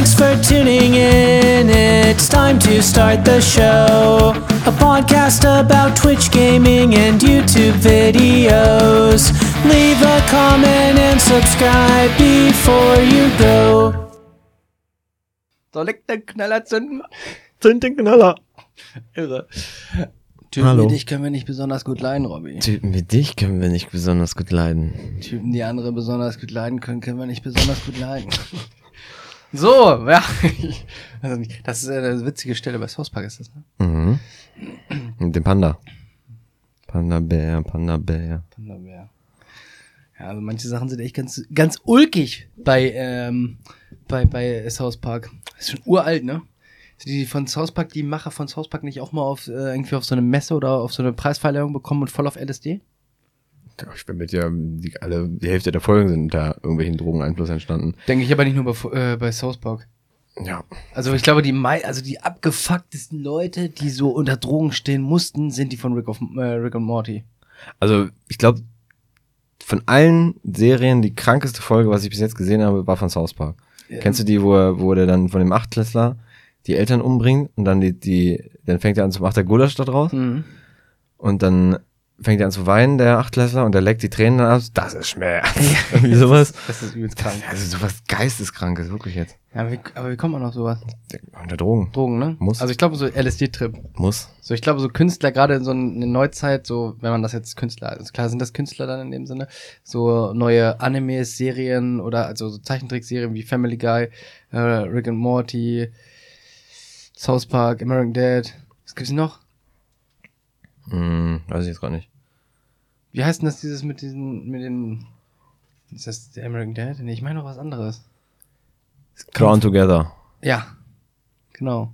Thanks for tuning in. It's time to start the show. A podcast about Twitch gaming and YouTube videos. Leave a comment and subscribe before you go. Soll ich den Knaller zünden? Zünd den Knaller. Irre. Typen Hallo. wie dich können wir nicht besonders gut leiden, Robby. Typen wie dich können wir nicht besonders gut leiden. Typen, die andere besonders gut leiden können, können wir nicht besonders gut leiden. so, ja. Also nicht- das ist eine witzige Stelle bei South Park, ist das, ne? Mhm. Mit dem Panda. Panda Bär, Panda Bär. Panda-Bär. Ja, also manche Sachen sind echt ganz, ganz ulkig bei, ähm, bei, bei South Park. Das ist schon uralt, ne? Die von South Park, die Macher von South Park nicht auch mal auf, äh, irgendwie auf so eine Messe oder auf so eine Preisverleihung bekommen und voll auf LSD? Ja, Ich bin mit ja, die, alle, die Hälfte der Folgen sind unter irgendwelchen Drogeneinfluss entstanden. Denke ich aber nicht nur bei, äh, bei South Park. Ja. Also ich glaube, die also die abgefucktesten Leute, die so unter Drogen stehen mussten, sind die von Rick, of, äh, Rick und Morty. Also, ich glaube, von allen Serien, die krankeste Folge, was ich bis jetzt gesehen habe, war von South Park. Kennst du die, wo er, wo der dann von dem Achtklässler die Eltern umbringt und dann die, die, dann fängt er an zu, macht der Gulasch da draus Mhm. und dann fängt er an zu weinen, der Achtklässler, und der leckt die Tränen dann aus. Das ist Schmerz. Irgendwie sowas. Das ist übelst krank. Also sowas Geisteskrankes, wirklich jetzt. Ja, aber wie, aber wie kommt man auf sowas? Unter Drogen. Drogen, ne? Muss. Also ich glaube so LSD-Trip. Muss. So, ich glaube, so Künstler, gerade in so eine Neuzeit, so, wenn man das jetzt Künstler, also klar sind das Künstler dann in dem Sinne, so neue Animes, Serien oder also so Zeichentrickserien wie Family Guy, äh, Rick and Morty, South Park, American Dad. Was gibt's noch? Hm, weiß ich jetzt gar nicht. Wie heißt denn das dieses mit diesen, mit den, ist das der American Dad? Nee, ich meine noch was anderes. Drawn Together. Ja, genau.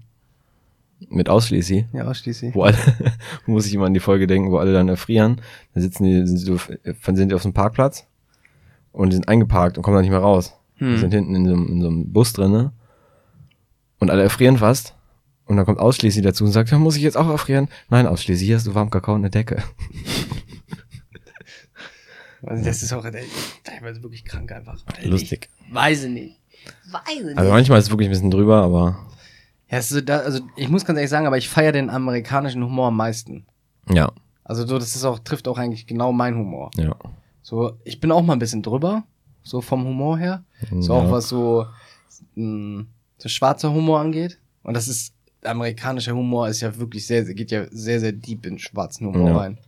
Mit Ausschließi. Ja, ausschließlich. Wo alle, muss ich immer an die Folge denken, wo alle dann erfrieren. Dann sitzen die, sind, dann sind die auf dem Parkplatz und die sind eingeparkt und kommen dann nicht mehr raus. Hm. Die sind hinten in so, einem- in so einem Bus drinne und alle erfrieren fast. Und dann kommt Ausschließi dazu und sagt, ja, muss ich jetzt auch erfrieren? Nein, Ausschließi, hier hast du warm Kakao und eine Decke. Also das ist auch ey, teilweise wirklich krank einfach. Lustig. Ich weiß es nicht. Weiß es nicht. Also manchmal ist es wirklich ein bisschen drüber, aber Ja, es ist so da, also ich muss ganz ehrlich sagen, aber ich feiere den amerikanischen Humor am meisten. ja, Also so, das ist auch, trifft auch eigentlich genau mein Humor. ja. So, ich bin auch mal ein bisschen drüber, so vom Humor her. So Ja. auch was so, mh, so schwarzer Humor angeht. Und das ist, amerikanischer Humor ist ja wirklich sehr, sehr geht ja sehr, sehr deep in schwarzen Humor Ja. rein.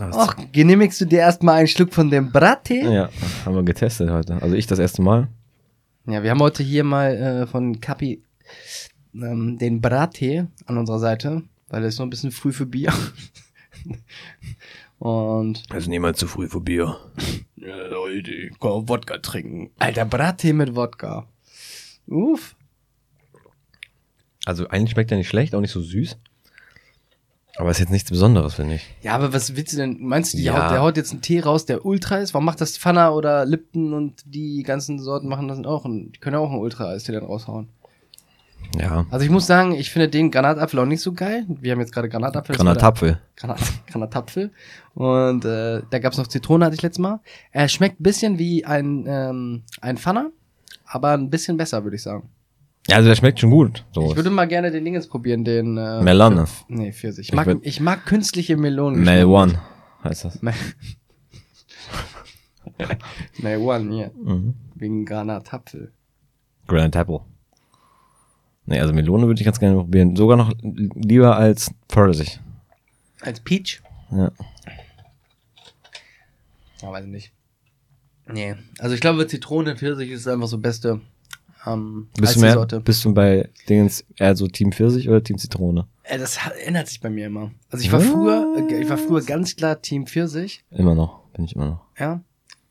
Ach, genehmigst du dir erstmal einen Schluck von dem Brattee? Ja, haben wir getestet heute. Also ich das erste Mal. Ja, wir haben heute hier mal äh, von Kapi ähm, den Brattee an unserer Seite, weil es ist noch ein bisschen früh für Bier. Und Also niemals zu früh für Bier. ja, Leute, ich kann Wodka trinken. Alter, Brattee mit Wodka. Uff. Also eigentlich schmeckt er nicht schlecht, auch nicht so süß. Aber ist jetzt nichts Besonderes, finde ich. Ja, aber was willst du denn? Meinst du, die Ja. haut, der haut jetzt einen Tee raus, der Ultra ist? Warum macht das Fanta oder Lipton und die ganzen Sorten machen das auch? Und die können ja auch einen Ultra-Eistee dann raushauen. Ja. Also ich muss sagen, ich finde den Granatapfel auch nicht so geil. Wir haben jetzt gerade Granatapfel. das war der- Granatapfel. Granat, Granatapfel. Und äh, da gab's noch Zitrone, hatte ich letztes Mal. Er schmeckt ein bisschen wie ein, ähm, ein Pfanner, aber ein bisschen besser, würde ich sagen. Ja, also der schmeckt schon gut. So. Ich würde mal gerne den Dingens probieren, den... Äh, Melone. Nee, Pfirsich. Ich Ich mag, würd- ich mag künstliche Melonen. Mel One heißt das. Mel Mel One, hier. Mhm. Wegen Granatapfel. Granatapple. Nee, also Melone würde ich ganz gerne probieren. Sogar noch lieber als Pfirsich. Als Peach? Ja. Ja, weiß ich nicht. Nee. Also ich glaube, Zitrone, Pfirsich ist einfach so beste ähm, Bist du, mehr, Eistee-Sorte. bist du bei Dingens eher so Team Pfirsich oder Team Zitrone? Äh, das ändert sich bei mir immer. Also ich war früher, äh, ich war früher ganz klar Team Pfirsich, Immer noch. Bin ich immer noch. ja.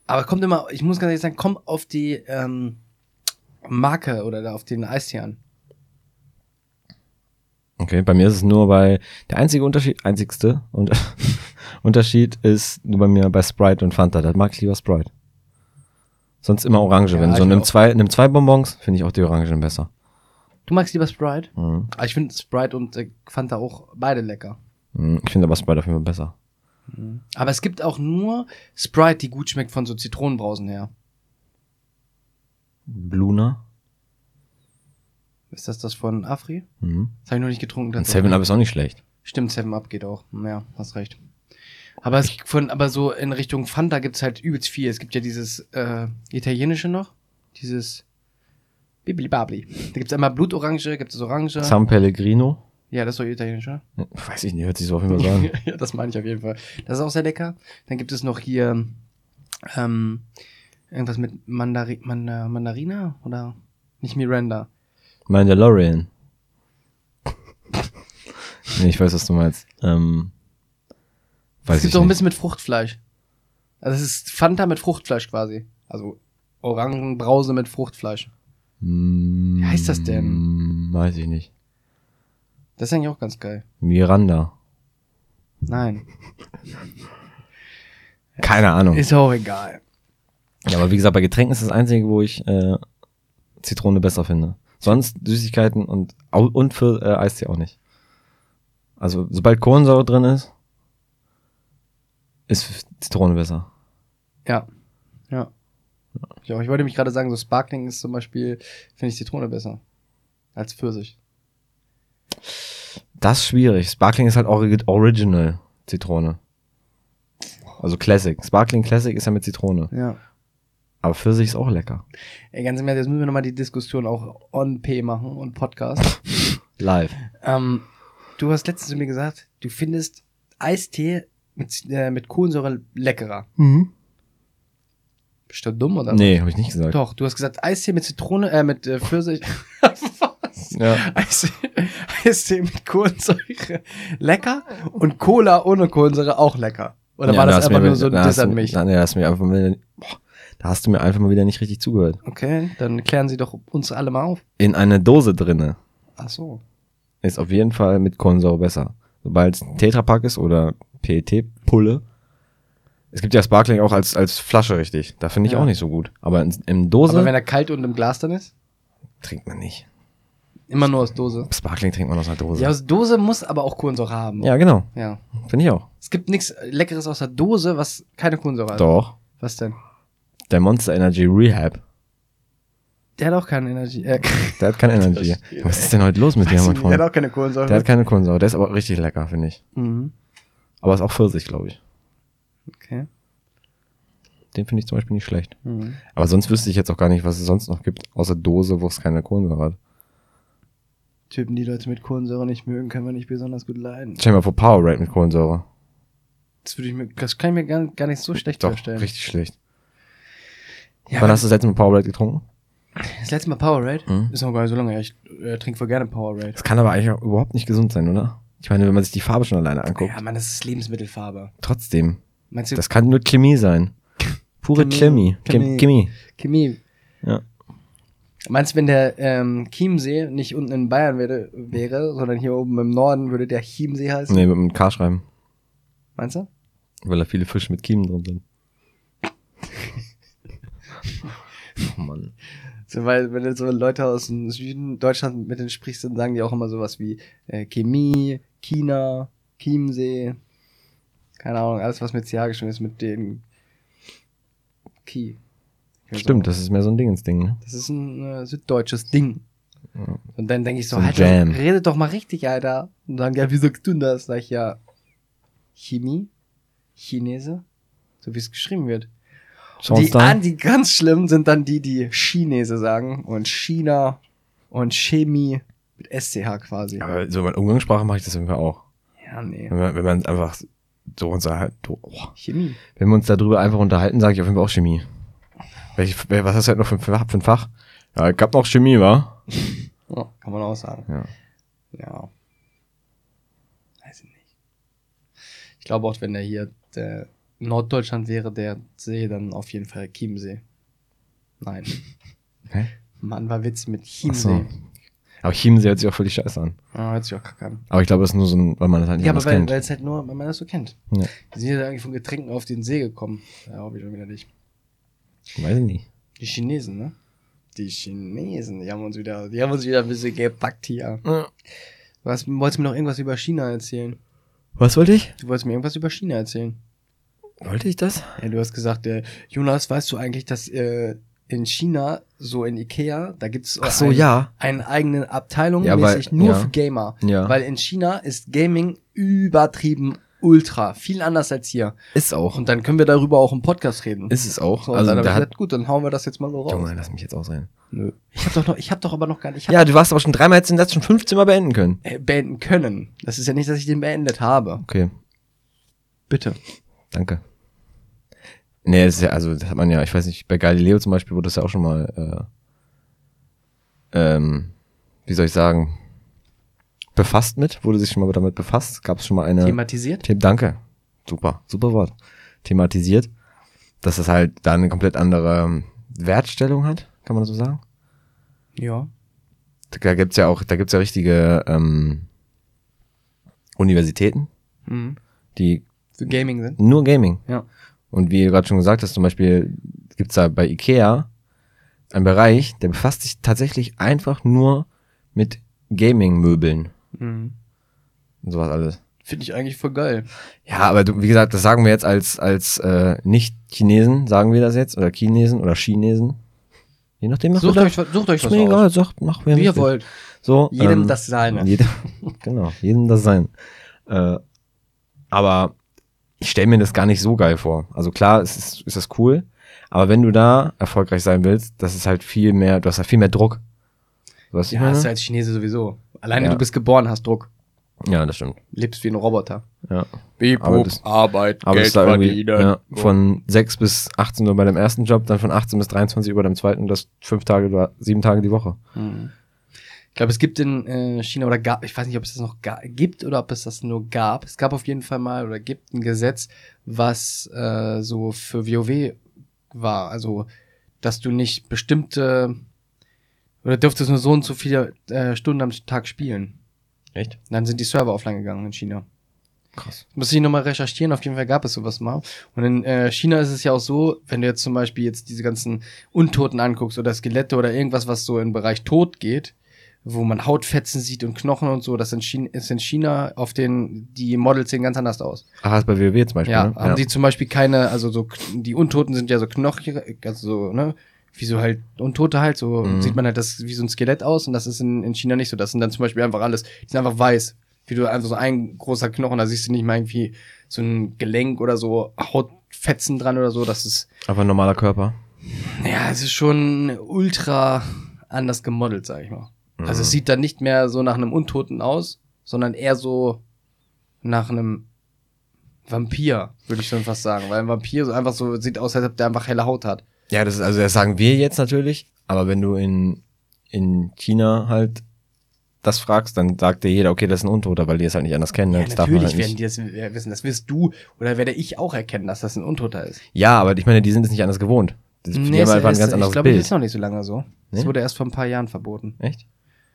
Aber kommt immer, ich muss ganz ehrlich sagen, kommt auf die ähm, Marke oder da auf den Eistee an. Okay, bei mir ist es nur bei, der einzige Unterschied, einzigste und, Unterschied ist nur bei mir bei Sprite und Fanta. Da mag ich lieber Sprite. Sonst immer Orange. Ja, Wenn so nimm zwei, nimm zwei Bonbons, finde ich auch die Orangen besser. Du magst lieber Sprite? Mhm. Aber ich finde Sprite und äh, Fanta auch beide lecker. Mhm, Ich finde aber Sprite auf jeden Fall besser. Aber es gibt auch nur Sprite, die gut schmeckt von so Zitronenbrausen her. Bluna. Ist das das von Afri? Mhm. Das habe ich noch nicht getrunken. Seven Up ist auch nicht schlecht. Stimmt, Seven Up geht auch. Ja, hast recht. Aber es von, aber so in Richtung Fanta gibt's halt übelst viel. Es gibt ja dieses äh, italienische noch, dieses Bibli Babli. Da gibt's einmal Blutorange, gibt es Orange. San Pellegrino. ja, das ist doch italienisch, oder? Weiß ich nicht, hört sich so auf jeden Fall an. ja, das meine ich auf jeden Fall. Das ist auch sehr lecker. Dann gibt es noch hier ähm, irgendwas mit Mandari Manda Mandarina oder nicht Miranda. Mandalorian. nee, ich weiß, was du meinst. Ähm, weiß es gibt auch ein bisschen mit Fruchtfleisch. Also es ist Fanta mit Fruchtfleisch quasi. Also Orangenbrause mit Fruchtfleisch. Wie heißt das denn? Weiß ich nicht. Das ist eigentlich auch ganz geil. Miranda. Nein. Keine Ahnung. Ist auch egal. Ja, aber wie gesagt, bei Getränken ist das Einzige, wo ich äh, Zitrone besser finde. Sonst Süßigkeiten und, und für äh, Eistee auch nicht. Also, sobald Kohlensäure drin ist, ist Zitrone besser. Ja. Ja. Ich, auch, ich wollte mich gerade sagen, so Sparkling ist zum Beispiel, finde ich Zitrone besser. Als Pfirsich. Das ist schwierig. Sparkling ist halt Ori- Original Zitrone. Also Classic. Sparkling Classic ist ja mit Zitrone. Ja. Aber Pfirsich ist auch lecker. Ey, ganz im Ernst, jetzt müssen wir nochmal die Diskussion auch on P machen und Podcast. Live. ähm, du hast letztens zu mir gesagt, du findest Eistee mit, äh, mit Kohlensäure leckerer. Bist du dumm oder? Nee, habe ich nicht gesagt. Doch, du hast gesagt, Eistee mit Zitrone, äh, mit äh, Pfirsich. Was? Ja. Eistee, Eistee mit Kohlensäure lecker und Cola ohne Kohlensäure auch lecker. Oder Ja, war da das einfach mir- nur so ein da Diss an mich? Da, nee, da hast du mir einfach mal, boah, da hast du mir einfach mal wieder nicht richtig zugehört. Okay, dann klären Sie doch uns alle mal auf. In einer Dose drinne Ach so. ist auf jeden Fall mit Kohlensäure besser. Sobald es ein Tetrapack ist oder PET-Pulle. Es gibt ja Sparkling auch als, als Flasche richtig. Da finde ich Ja. auch nicht so gut. Aber in, in Dose Aber wenn er kalt und im Glas dann ist? trinkt man nicht. Immer nur aus Dose. Sparkling trinkt man aus einer Dose. Ja, aus Dose muss aber auch Kohlensäure haben. ja genau. ja. Finde ich auch. Es gibt nichts Leckeres aus der Dose, was keine Kohlensäure hat. Doch. Was denn? Der Monster Energy Rehab. Der hat auch keine Energie. Äh, Der hat keine Energy. verstehe. Was ist denn heute los mit dir, mein nicht, der hat Freund? auch keine Kohlensäure. Der hat keine Kohlensäure. Der ist aber richtig lecker, finde ich. mhm. Aber ist auch Pfirsich, glaube ich. Okay. Den finde ich zum Beispiel nicht schlecht. Mhm. Aber sonst wüsste ich jetzt auch gar nicht, was es sonst noch gibt, außer Dose, wo es keine Kohlensäure hat. Typen, die Leute mit Kohlensäure nicht mögen, können wir nicht besonders gut leiden. Stell dir mal vor, Powerade mit Kohlensäure. Das, würde ich mir, das kann ich mir gar, gar nicht so schlecht Doch, vorstellen. richtig schlecht. Ja, Wann hast du das letzte Mal Powerade getrunken? Das letzte Mal Powerade? Mhm. Ist noch gar nicht so lange her. Ich äh, trinke voll gerne Powerade. Das kann aber eigentlich auch überhaupt nicht gesund sein, oder? Ich meine, wenn man sich die Farbe schon alleine anguckt. Ja, Mann, das ist Lebensmittelfarbe. Trotzdem. Meinst du, Das kann nur Chemie sein. Pure Chemie. Chemie. Chemie. Chemie. Chemie. Ja. Meinst du, wenn der ähm, Chiemsee nicht unten in Bayern wäre, wäre, sondern hier oben im Norden, würde der Chiemsee heißen? Nee, mit einem K schreiben. Meinst du? Weil da viele Fische mit Kiemen drin sind. oh Mann. So, weil, wenn du so Leute aus dem Süden Deutschland mit denen sprichst, dann sagen die auch immer sowas wie äh, Chemie, China, Chiemsee. Keine Ahnung, alles, was mit CH geschrieben ist, mit den Ki. Stimmt, auch. das ist mehr so ein Dingensding, ne? Das ist ein äh, süddeutsches Ding. Ja. Und dann denke ich so, So halt, Jam. redet doch mal richtig, Alter. Und dann, ja, wie sagst du das? Sag ich, ja, Chemie, Chinese, so wie es geschrieben wird. Die, an, die ganz schlimm sind dann die, die Chinese sagen und China und Chemie mit SCH quasi. Aber so in Umgangssprache mache ich das irgendwie auch. Ja, nee. Wenn man, wenn man einfach so uns halt, oh, Chemie. wenn wir uns darüber einfach unterhalten, sage ich auf jeden Fall auch Chemie. Welch, was hast du halt noch für, für, für ein Fach? Ja, hab noch Chemie, wa? Ja, kann man auch sagen. Ja. Ja. Weiß ich nicht. Ich glaube auch, wenn der hier der Norddeutschland wäre, der See, dann auf jeden Fall Chiemsee. Nein. Hä? Mann, war Witz mit Chiemsee. so. Aber Chiemsee hört sich auch völlig scheiße an. Ja, hört sich auch kacke an. Aber ich glaube, das ist nur so ein, weil man das halt nicht Ja, aber weil kennt. weil es halt nur, wenn man das so kennt. Ja. Die sind ja eigentlich von Getränken auf den See gekommen. Ja, hab ich schon wieder nicht. Weiß ich nicht. Die Chinesen, ne? Die Chinesen, die haben uns wieder, die haben uns wieder ein bisschen gepackt hier. Was, wolltest du mir noch irgendwas über China erzählen? Was wollte ich? Du wolltest mir irgendwas über China erzählen. Wollte ich das? Ja, du hast gesagt, äh, Jonas, weißt du eigentlich, dass äh, in China, so in Ikea, da gibt's Ach so, ein, ja. eine eigene Abteilung Ja, weil- mäßig nur ja. für Gamer. Ja. Weil in China ist Gaming übertrieben ultra. Viel anders als hier. Ist auch. Und dann können wir darüber auch im Podcast reden. ist es auch. so, also dann da hat, gesagt, gut, dann hauen wir das jetzt mal so raus. Junge, lass mich jetzt ausreden. Nö. Ich hab doch noch, ich hab doch aber noch gar nicht, Ja, du warst aber schon dreimal jetzt den Satz schon 15 Mal beenden können. äh, beenden können. Das ist ja nicht, dass ich den beendet habe. Okay, Bitte. Danke. Nee, das ist ja, also, das hat man ja, ich weiß nicht, bei Galileo zum Beispiel wurde das ja auch schon mal, äh, ähm, wie soll ich sagen, befasst mit, wurde sich schon mal damit befasst, gab es schon mal eine, Thematisiert? The danke, super, super Wort, thematisiert, dass das halt da eine komplett andere Wertstellung hat, kann man das so sagen? Ja. Da gibt's ja auch, da gibt's ja richtige ähm, Universitäten, Mhm. die Für Gaming sind. nur Gaming. Ja. Und wie du gerade schon gesagt hast, zum Beispiel gibt's da bei Ikea einen Bereich, der befasst sich tatsächlich einfach nur mit Gaming-Möbeln Mhm. und sowas alles. Finde ich eigentlich voll geil. Ja, aber du, wie gesagt, das sagen wir jetzt als, als äh, Nicht-Chinesen, sagen wir das jetzt, oder Chinesen oder Chinesen. Je nachdem, was Sucht du da- euch, sucht euch ist was mir aus. egal, sagt, mach wer Wie ihr wollt. So, Jedem ähm, das Seine. Jeder, genau, jedem das sein. Äh, aber ich stelle mir das gar nicht so geil vor. Also klar, es ist, ist das cool, aber wenn du da erfolgreich sein willst, das ist halt viel mehr, du hast halt viel mehr Druck. Was Ja, hast du als Chinese sowieso. Alleine Ja. du bist geboren, hast Druck. ja, das stimmt. Lebst wie ein Roboter. Ja. Wie Aber das- Arbeit, Aber das ist da irgendwie ja, von 6 bis 18 Uhr bei dem ersten Job, dann von 18 bis 23 Uhr bei dem zweiten, das fünf Tage oder sieben Tage die Woche. Mhm. Ich glaube, es gibt in äh, China oder gab, ich weiß nicht, ob es das noch ga, gibt oder ob es das nur gab. Es gab auf jeden Fall mal oder gibt ein Gesetz, was äh, so für WoW war. Also, dass du nicht bestimmte oder dürftest nur so und so viele äh, Stunden am Tag spielen. Echt? Dann sind die Server offline gegangen in China. Krass. Muss ich nochmal recherchieren, auf jeden Fall gab es sowas mal. Und in äh, China ist es ja auch so, wenn du jetzt zum Beispiel jetzt diese ganzen Untoten anguckst oder Skelette oder irgendwas, was so im Bereich Tod geht, wo man Hautfetzen sieht und Knochen und so, das in China, ist in China auf den, die Models sehen ganz anders aus. Ach, ist bei WoW zum Beispiel, Ja, ne? haben die zum Beispiel keine, also so, die Untoten sind ja so knochig, also so, ne, wie so halt Untote halt, so Mhm. sieht man halt das wie so ein Skelett aus und das ist in, in China nicht so. Das sind dann zum Beispiel einfach alles, die sind einfach weiß. Wie du einfach so ein großer Knochen, da siehst du nicht mal irgendwie so ein Gelenk oder so Hautfetzen dran oder so. Das ist, Aber ein normaler Körper. ja, es ist schon ultra anders gemodelt, sag ich mal. Also es sieht dann nicht mehr so nach einem Untoten aus, sondern eher so nach einem Vampir, würde ich schon fast sagen. Weil ein Vampir so einfach so sieht aus, als ob der einfach helle Haut hat. Ja, das ist, also das sagen wir jetzt natürlich, aber wenn du in, in China halt das fragst, dann sagt dir jeder, okay, das ist ein Untoter, weil die es halt nicht anders kennen. ne? Ja, das darf man natürlich halt werden die das äh, wissen. Das wirst du oder werde ich auch erkennen, dass das ein Untoter ist. Ja, aber ich meine, die sind es nicht anders gewohnt. Die, die Nee, es einfach ein ist- ganz anderes ich glaube, das ist noch nicht so lange so. Das Nee? wurde erst vor ein paar Jahren verboten. Echt?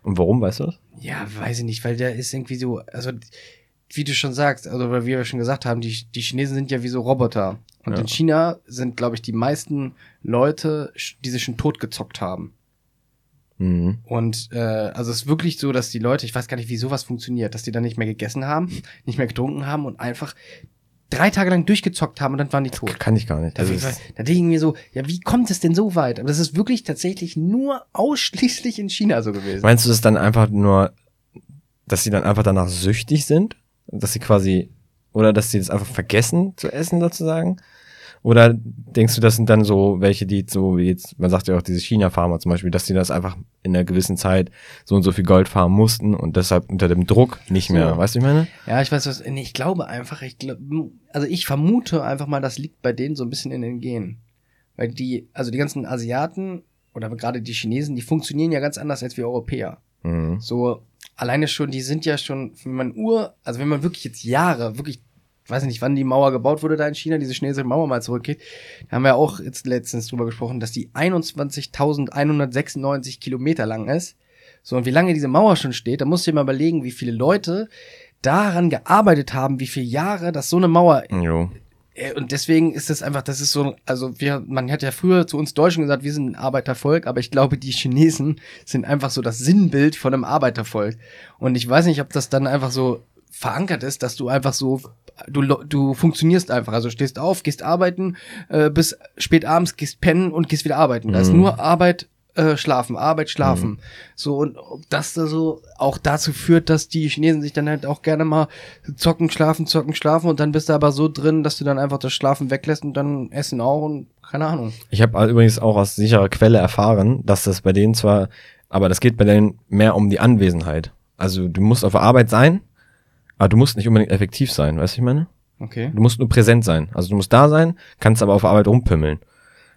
Und warum, weißt du das? Ja, weiß ich nicht, weil der ist irgendwie so, also wie du schon sagst, also weil wir schon gesagt haben, die, die Chinesen sind ja wie so Roboter. Und Ja. in China sind, glaube ich, die meisten Leute, die sich schon totgezockt haben. Mhm. Und äh, also es ist wirklich so, dass die Leute, ich weiß gar nicht, wie sowas funktioniert, dass die dann nicht mehr gegessen haben, nicht mehr getrunken haben und einfach drei Tage lang durchgezockt haben und dann waren die tot. Kann ich gar nicht. Da, da denke ich mir so, ja, wie kommt es denn so weit? Aber das ist wirklich tatsächlich nur ausschließlich in China so gewesen. meinst du das dann einfach nur, dass sie dann einfach danach süchtig sind? Dass sie quasi, oder dass sie das einfach vergessen zu essen sozusagen? Oder denkst du, das sind dann so welche, die so wie jetzt, man sagt ja auch diese China-Farmer zum Beispiel, dass die das einfach in einer gewissen Zeit so und so viel Gold farmen mussten und deshalb unter dem Druck nicht mehr, So. weißt du, ich meine? Ja, ich weiß was, ich glaube einfach, ich glaub, also ich vermute einfach mal, das liegt bei denen so ein bisschen in den Genen. Weil die, also die ganzen Asiaten oder gerade die Chinesen, die funktionieren ja ganz anders als wir Europäer. Mhm. So, alleine schon, die sind ja schon, wenn man Ur, also wenn man wirklich jetzt Jahre, wirklich, weiß nicht, wann die Mauer gebaut wurde da in China, diese chinesische Mauer mal zurückgeht, da haben wir auch jetzt letztens drüber gesprochen, dass die 21.196 Kilometer lang ist. So, und wie lange diese Mauer schon steht, da musst du dir mal überlegen, wie viele Leute daran gearbeitet haben, wie viele Jahre, dass so eine Mauer Jo. äh, Und deswegen ist das einfach, das ist so, also wir, man hat ja früher zu uns Deutschen gesagt, wir sind ein Arbeitervolk, aber ich glaube, die Chinesen sind einfach so das Sinnbild von einem Arbeitervolk. Und ich weiß nicht, ob das dann einfach so verankert ist, dass du einfach so du, du funktionierst einfach. Also stehst auf, gehst arbeiten, äh, bis spät abends, gehst pennen und gehst wieder arbeiten. Da ist Mhm. nur Arbeit, äh, schlafen, Arbeit, schlafen. So, und ob das da so auch dazu führt, dass die Chinesen sich dann halt auch gerne mal zocken, schlafen, zocken, schlafen und dann bist du aber so drin, dass du dann einfach das Schlafen weglässt und dann essen auch und keine Ahnung. Ich habe übrigens auch aus sicherer Quelle erfahren, dass das bei denen zwar, aber das geht bei denen mehr um die Anwesenheit. Also du musst auf der Arbeit sein, aber du musst nicht unbedingt effektiv sein, weißt du, was ich meine? Okay. Du musst nur präsent sein. Also du musst da sein, kannst aber auf Arbeit rumpimmeln.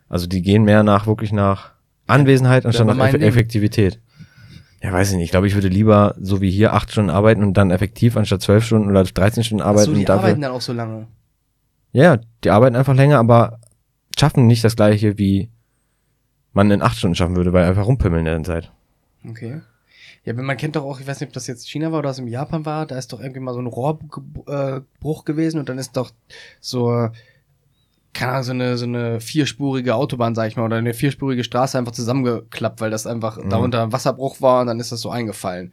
Also die gehen mehr nach, wirklich nach Anwesenheit anstatt nach Eff. Effektivität. Ja, weiß ich nicht. Ich glaube, ich würde lieber so wie hier acht Stunden arbeiten und dann effektiv anstatt zwölf Stunden oder 13 Stunden Ach arbeiten. so, die und dafür, arbeiten dann auch so lange. ja, die arbeiten einfach länger, aber schaffen nicht das gleiche, wie man in acht Stunden schaffen würde, weil einfach rumpimmeln in der Zeit. Okay. Ja, man kennt doch auch, ich weiß nicht, ob das jetzt China war oder aus dem Japan war, da ist doch irgendwie mal so ein Rohrbruch gewesen und dann ist doch so, keine Ahnung, so eine, so eine vierspurige Autobahn, sag ich mal, oder eine vierspurige Straße einfach zusammengeklappt, weil das einfach Mhm. darunter ein Wasserbruch war und dann ist das so eingefallen.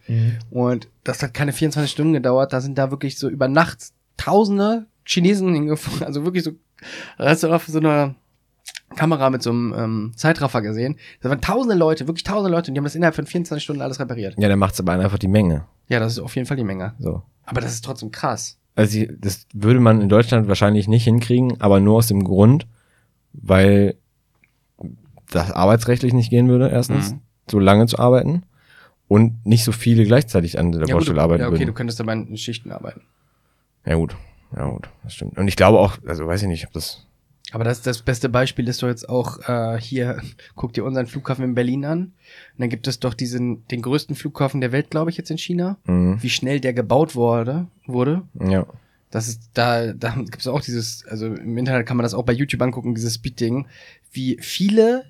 Und das hat keine 24 Stunden gedauert, da sind da wirklich so über Nacht tausende Chinesen hingefahren, also wirklich so, da hast du auf so einer Kamera mit so einem ähm, Zeitraffer gesehen. Da waren tausende Leute, wirklich tausende Leute, und die haben das innerhalb von 24 Stunden alles repariert. Ja, dann macht's aber einfach die Menge. Ja, das ist auf jeden Fall die Menge. So. Aber das ist trotzdem krass. Also die- das würde man in Deutschland wahrscheinlich nicht hinkriegen, aber nur aus dem Grund, weil das arbeitsrechtlich nicht gehen würde, erstens, Mhm. so lange zu arbeiten und nicht so viele gleichzeitig an der ja, Baustelle arbeiten ja, okay, du würden. könntest aber in Schichten arbeiten. Ja gut, ja gut, das stimmt. Und ich glaube auch, also weiß ich nicht, ob das, Aber das, das beste Beispiel ist doch jetzt auch äh, hier, guck dir unseren Flughafen in Berlin an. Und dann gibt es doch diesen, den größten Flughafen der Welt, glaube ich, jetzt in China. mhm. Wie schnell der gebaut wurde, wurde. ja, Das ist, da, da gibt es auch dieses, also im Internet kann man das auch bei YouTube angucken, dieses Speed-Ding, wie viele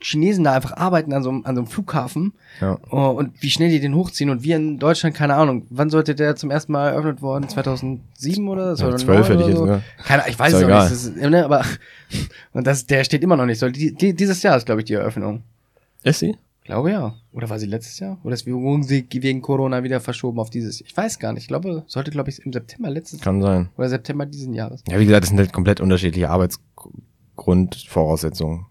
Chinesen da einfach arbeiten an so, einem- an so einem Flughafen ja. oh, und wie schnell die den hochziehen und wir in Deutschland, keine Ahnung, wann sollte der zum ersten Mal eröffnet worden? 2007 oder? Ja, 2009 12 hätte ich jetzt so? gesagt. Keine, ich weiß es egal. nicht, das ist, ne, aber und das, der steht immer noch nicht. So, die, die, dieses Jahr ist, glaube ich, die Eröffnung. Ist sie? Glaube ja. Oder war sie letztes Jahr? Oder ist wegen wegen Corona wieder verschoben auf dieses? Ich weiß gar nicht. Ich glaube, sollte, glaube ich, im September letztes Kann sein. oder September diesen Jahres. Ja, wie gesagt, das sind halt komplett unterschiedliche Arbeitsgrundvoraussetzungen,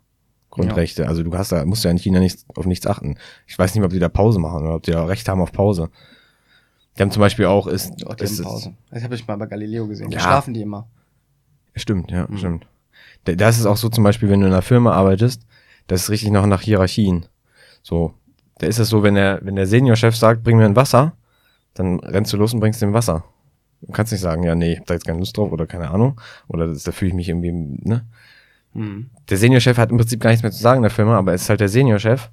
Grundrechte. Also du hast da, musst ja in China nicht, auf nichts achten. Ich weiß nicht ob die da Pause machen oder ob die da Recht haben auf Pause. Die haben zum Beispiel auch, ist, Oh, die ist haben Pause. Das habe ich mal bei Galileo gesehen. Da Ja. schlafen die immer. Stimmt, ja, Mhm. stimmt. Da, da ist es auch so zum Beispiel, wenn du in einer Firma arbeitest, das ist richtig noch nach Hierarchien. So, da ist es so, wenn der, wenn der Seniorchef sagt, bring mir ein Wasser, dann rennst du los und bringst dem Wasser. Du kannst nicht sagen, ja, nee, ich hab da jetzt keine Lust drauf oder keine Ahnung. Oder das, da fühle ich mich irgendwie, ne? Mhm. Der Seniorchef hat im Prinzip gar nichts mehr zu sagen in der Firma, aber er ist halt der Seniorchef.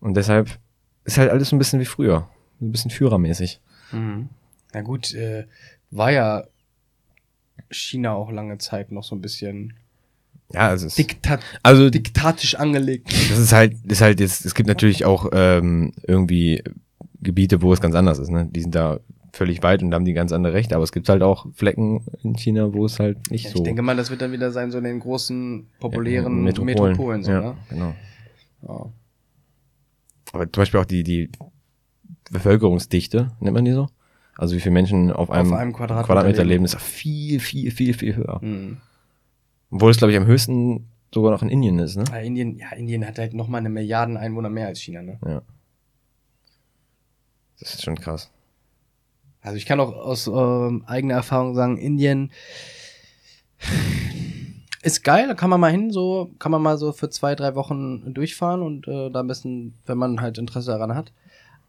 Und deshalb ist halt alles so ein bisschen wie früher. Ein bisschen führermäßig. Mhm. Na gut, äh, war ja China auch lange Zeit noch so ein bisschen Ja, also es, Diktat also diktatisch angelegt. das ist halt, ist halt jetzt, es gibt natürlich auch ähm, irgendwie Gebiete, wo es ganz anders ist, ne? Die sind da völlig weit und haben die ganz andere Rechte, aber es gibt halt auch Flecken in China, wo es halt nicht Ich so denke mal, das wird dann wieder sein, so in den großen, populären Ja, Metropolen. so, ja, ne? genau. Ja. Aber zum Beispiel auch die, die Bevölkerungsdichte, nennt man die so? Also wie viele Menschen auf einem, einem Quadratmeter Quadratmeter leben. ist viel, viel, viel, viel höher. Mhm. Obwohl es, glaube ich, am höchsten sogar noch in Indien ist, ne? Ja, Indien, ja, Indien hat halt noch mal eine Milliarden Einwohner mehr als China, ne? Ja. Das ist schon krass. Also ich kann auch aus ähm, eigener Erfahrung sagen, Indien ist geil, da kann man mal hin, so kann man mal so für zwei, drei Wochen durchfahren und äh, da ein bisschen, wenn man halt Interesse daran hat.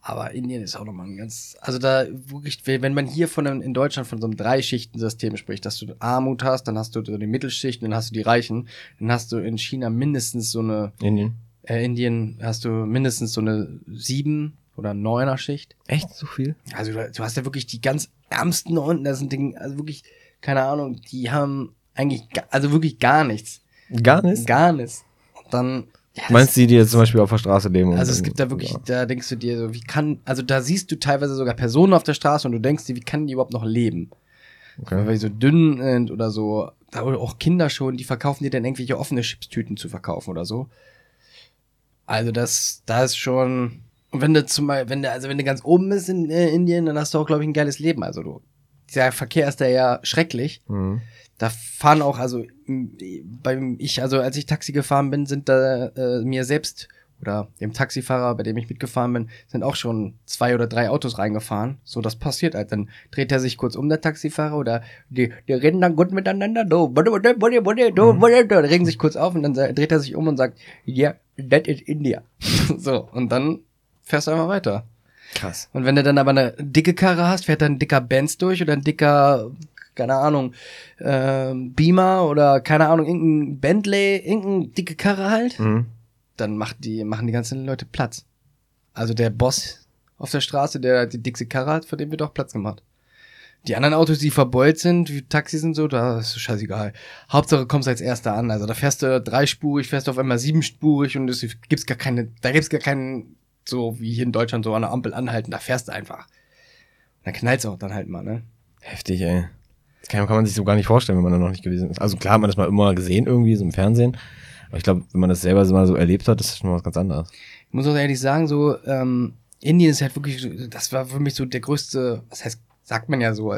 Aber Indien ist auch nochmal ein ganz, also da wirklich, wenn man hier von einem, in Deutschland von so einem Drei-Schichten-System spricht, dass du Armut hast, dann hast du so die Mittelschicht, dann hast du die Reichen, dann hast du in China mindestens so eine, Indien? äh, Indien hast du mindestens so eine sieben oder neuner Schicht. Echt so viel? Also du, du hast ja wirklich die ganz Ärmsten da unten, das sind Dinge, also wirklich, keine Ahnung, die haben eigentlich, also wirklich gar nichts. Gar nicht? Gar nichts. Und dann, ja, Meinst du, die jetzt zum Beispiel auf der Straße leben? also es gibt da wirklich, Ja. da denkst du dir so, wie kann, also da siehst du teilweise sogar Personen auf der Straße und du denkst dir, wie kann die überhaupt noch leben? Okay. Weil die so dünn sind oder so, da oder auch Kinder schon, die verkaufen dir dann irgendwelche offene Chipstüten zu verkaufen oder so. Also das, da ist schon, und wenn du zum Beispiel, wenn du, also wenn du ganz oben bist in äh, Indien, dann hast du auch, glaube ich, ein geiles Leben. Also du, der Verkehr ist da ja schrecklich. Mhm. Da fahren auch, also beim ich, also als ich Taxi gefahren bin, sind da äh, mir selbst oder dem Taxifahrer, bei dem ich mitgefahren bin, sind auch schon zwei oder drei Autos reingefahren. So, das passiert halt. Dann dreht er sich kurz um, der Taxifahrer, oder die, die reden dann gut miteinander. Do, do, do. regen sich kurz auf und dann dreht er sich um und sagt, yeah, that is India. so, und dann fährst du einfach weiter. Krass. Und wenn du dann aber eine dicke Karre hast, fährt dann ein dicker Benz durch oder ein dicker, keine Ahnung, ähm, Beamer oder keine Ahnung, irgendein Bentley, irgendeine dicke Karre halt, Mhm. dann macht die, machen die ganzen Leute Platz. Also der Boss auf der Straße, der die dickste Karre hat, für den wird auch Platz gemacht. Die anderen Autos, die verbeult sind, wie Taxis und so, da ist scheißegal. Hauptsache kommst als erster an. Also da fährst du dreispurig, fährst du auf einmal siebenspurig und es gibt's gar keine, da gibt's gar keinen, so wie hier in Deutschland, so an der Ampel anhalten, da fährst du einfach. Dann knallt's auch dann halt mal, ne? Heftig, ey. Das kann, kann man sich so gar nicht vorstellen, wenn man da noch nicht gewesen ist. Also klar hat man das mal immer gesehen irgendwie, so im Fernsehen. Aber ich glaube, wenn man das selber so mal so erlebt hat, ist das schon was ganz anderes. Ich muss auch ehrlich sagen, so, ähm, Indien ist halt wirklich, das war für mich so der größte, was heißt, sagt man ja so,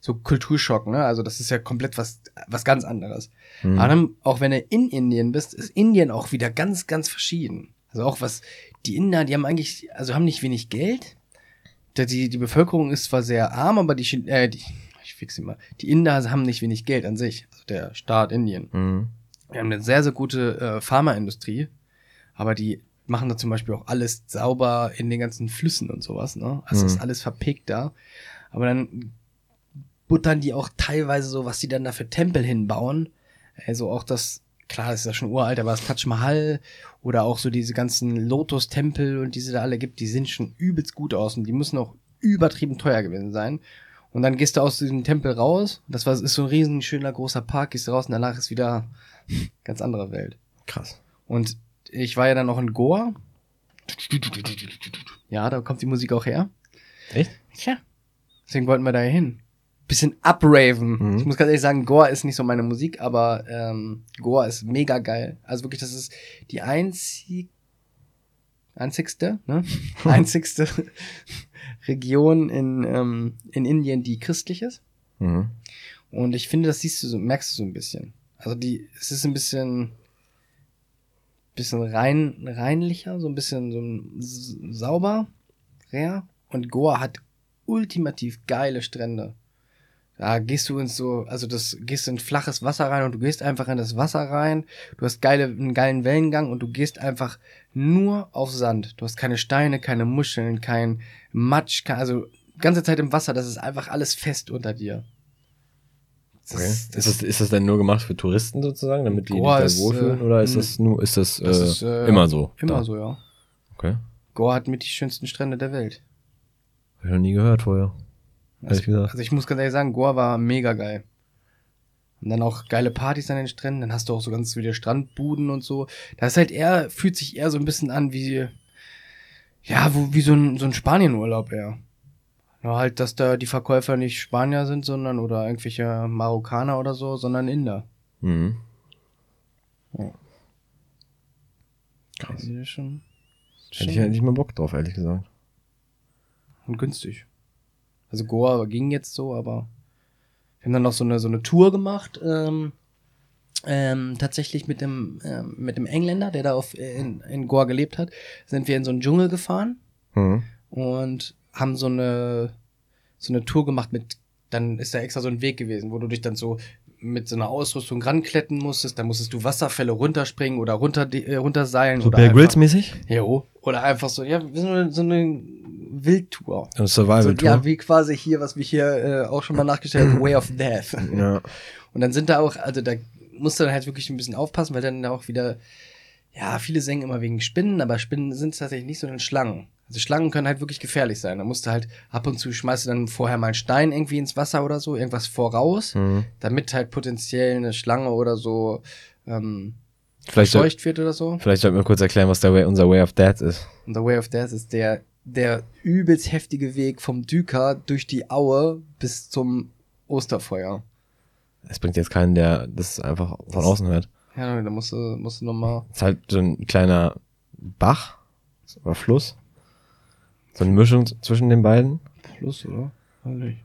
so Kulturschock, ne? Also das ist ja komplett was, was ganz anderes. Mhm. Aber dann, auch wenn du in Indien bist, ist Indien auch wieder ganz, ganz verschieden. Also auch was, die Inder, die haben eigentlich, also haben nicht wenig Geld. Die, die Bevölkerung ist zwar sehr arm, aber die, äh, die ich fix sie mal, die Inder haben nicht wenig Geld an sich. Also der Staat Indien. Mhm. Wir haben eine sehr, sehr gute äh, Pharmaindustrie, aber die machen da zum Beispiel auch alles sauber in den ganzen Flüssen und sowas, ne? Also Mhm. ist alles verpickt da. Aber dann buttern die auch teilweise so, was die dann da für Tempel hinbauen. Also auch das, klar, das ist ja schon uralt, aber das Taj Mahal oder auch so diese ganzen Lotus-Tempel und diese da alle gibt, die sind schon übelst gut aus und die müssen auch übertrieben teuer gewesen sein. Und dann gehst du aus diesem Tempel raus, das war, ist so ein riesen schöner großer Park, gehst du raus und danach ist wieder ganz andere Welt. Krass. Und ich war ja dann auch in Goa. Ja, da kommt die Musik auch her. Echt? Tja. Deswegen wollten wir da hin. Bisschen upraven. Mhm. Ich muss ganz ehrlich sagen, Goa ist nicht so meine Musik, aber ähm, Goa ist mega geil. Also wirklich, das ist die einzig, einzigste, ne? einzigste Region in, ähm, in Indien, die christlich ist. Mhm. Und ich finde, das siehst du so, merkst du so ein bisschen. Also die, es ist ein bisschen, bisschen rein, reinlicher, so ein bisschen so ein sauber, rär. Und Goa hat ultimativ geile Strände. Da gehst du ins so, also das gehst in flaches Wasser rein und du gehst einfach in das Wasser rein. Du hast geile, einen geilen Wellengang und du gehst einfach nur auf Sand. Du hast keine Steine, keine Muscheln, kein Matsch, kein, also ganze Zeit im Wasser. Das ist einfach alles fest unter dir. Das Okay. ist- ist, das, ist das denn nur gemacht für Touristen sozusagen, damit die Goa sich da wohlfühlen? äh, Oder ist mh. das nur, ist das, Das äh, ist, äh, immer so? Immer da? so, ja. Okay. Goa hat mit die schönsten Strände der Welt. Hab ich noch nie gehört vorher. Ehrlich gesagt. Also ich muss ganz ehrlich sagen, Goa war mega geil. Und dann auch geile Partys an den Stränden. Dann hast du auch so ganz viele Strandbuden und so. Das ist halt eher, fühlt sich eher so ein bisschen an wie, ja, wo, wie so ein, so ein Spanienurlaub eher. Nur halt, dass da die Verkäufer nicht Spanier sind, sondern, oder irgendwelche Marokkaner oder so, sondern Inder. Mhm. Krass. Ist schon, Hätte ich ja nicht mal Bock drauf, ehrlich gesagt. und günstig. Also Goa ging jetzt so, aber wir haben dann noch so eine so eine Tour gemacht, ähm, ähm, tatsächlich mit dem ähm, mit dem Engländer, der da auf in, in Goa gelebt hat, sind wir in so einen Dschungel gefahren Mhm. und haben so eine so eine Tour gemacht mit dann ist da extra so ein Weg gewesen, wo du dich dann so mit so einer Ausrüstung rankletten musstest, dann musstest du Wasserfälle runterspringen oder runter äh, runterseilen So oder Bear Grylls mäßig? Jo, oder einfach so, ja, so eine, so eine Wildtour. Eine So, Survival-Tour? ja, wie quasi hier, was wir hier äh, auch schon mal nachgestellt haben, Way of Death. ja. Und dann sind da auch, also da musst du dann halt wirklich ein bisschen aufpassen, weil dann auch wieder, ja, viele singen immer wegen Spinnen, aber Spinnen sind tatsächlich nicht, sondern Schlangen. Also Schlangen können halt wirklich gefährlich sein. Da musst du halt ab und zu schmeißt du dann vorher mal einen Stein irgendwie ins Wasser oder so, irgendwas voraus, Mhm. damit halt potenziell eine Schlange oder so ähm, Vielleicht, soll, wird oder so. vielleicht sollten wir kurz erklären, was der Way, unser Way of Death ist. Und The Way of Death ist der, der übelst heftige Weg vom Düker durch die Aue bis zum Osterfeuer. Es bringt jetzt keinen, der das einfach von Das- außen hört. Ja, da musst du, musst du nochmal. Es ist halt so ein kleiner Bach oder Fluss. So eine Mischung zwischen den beiden. Plus, oder? Nicht.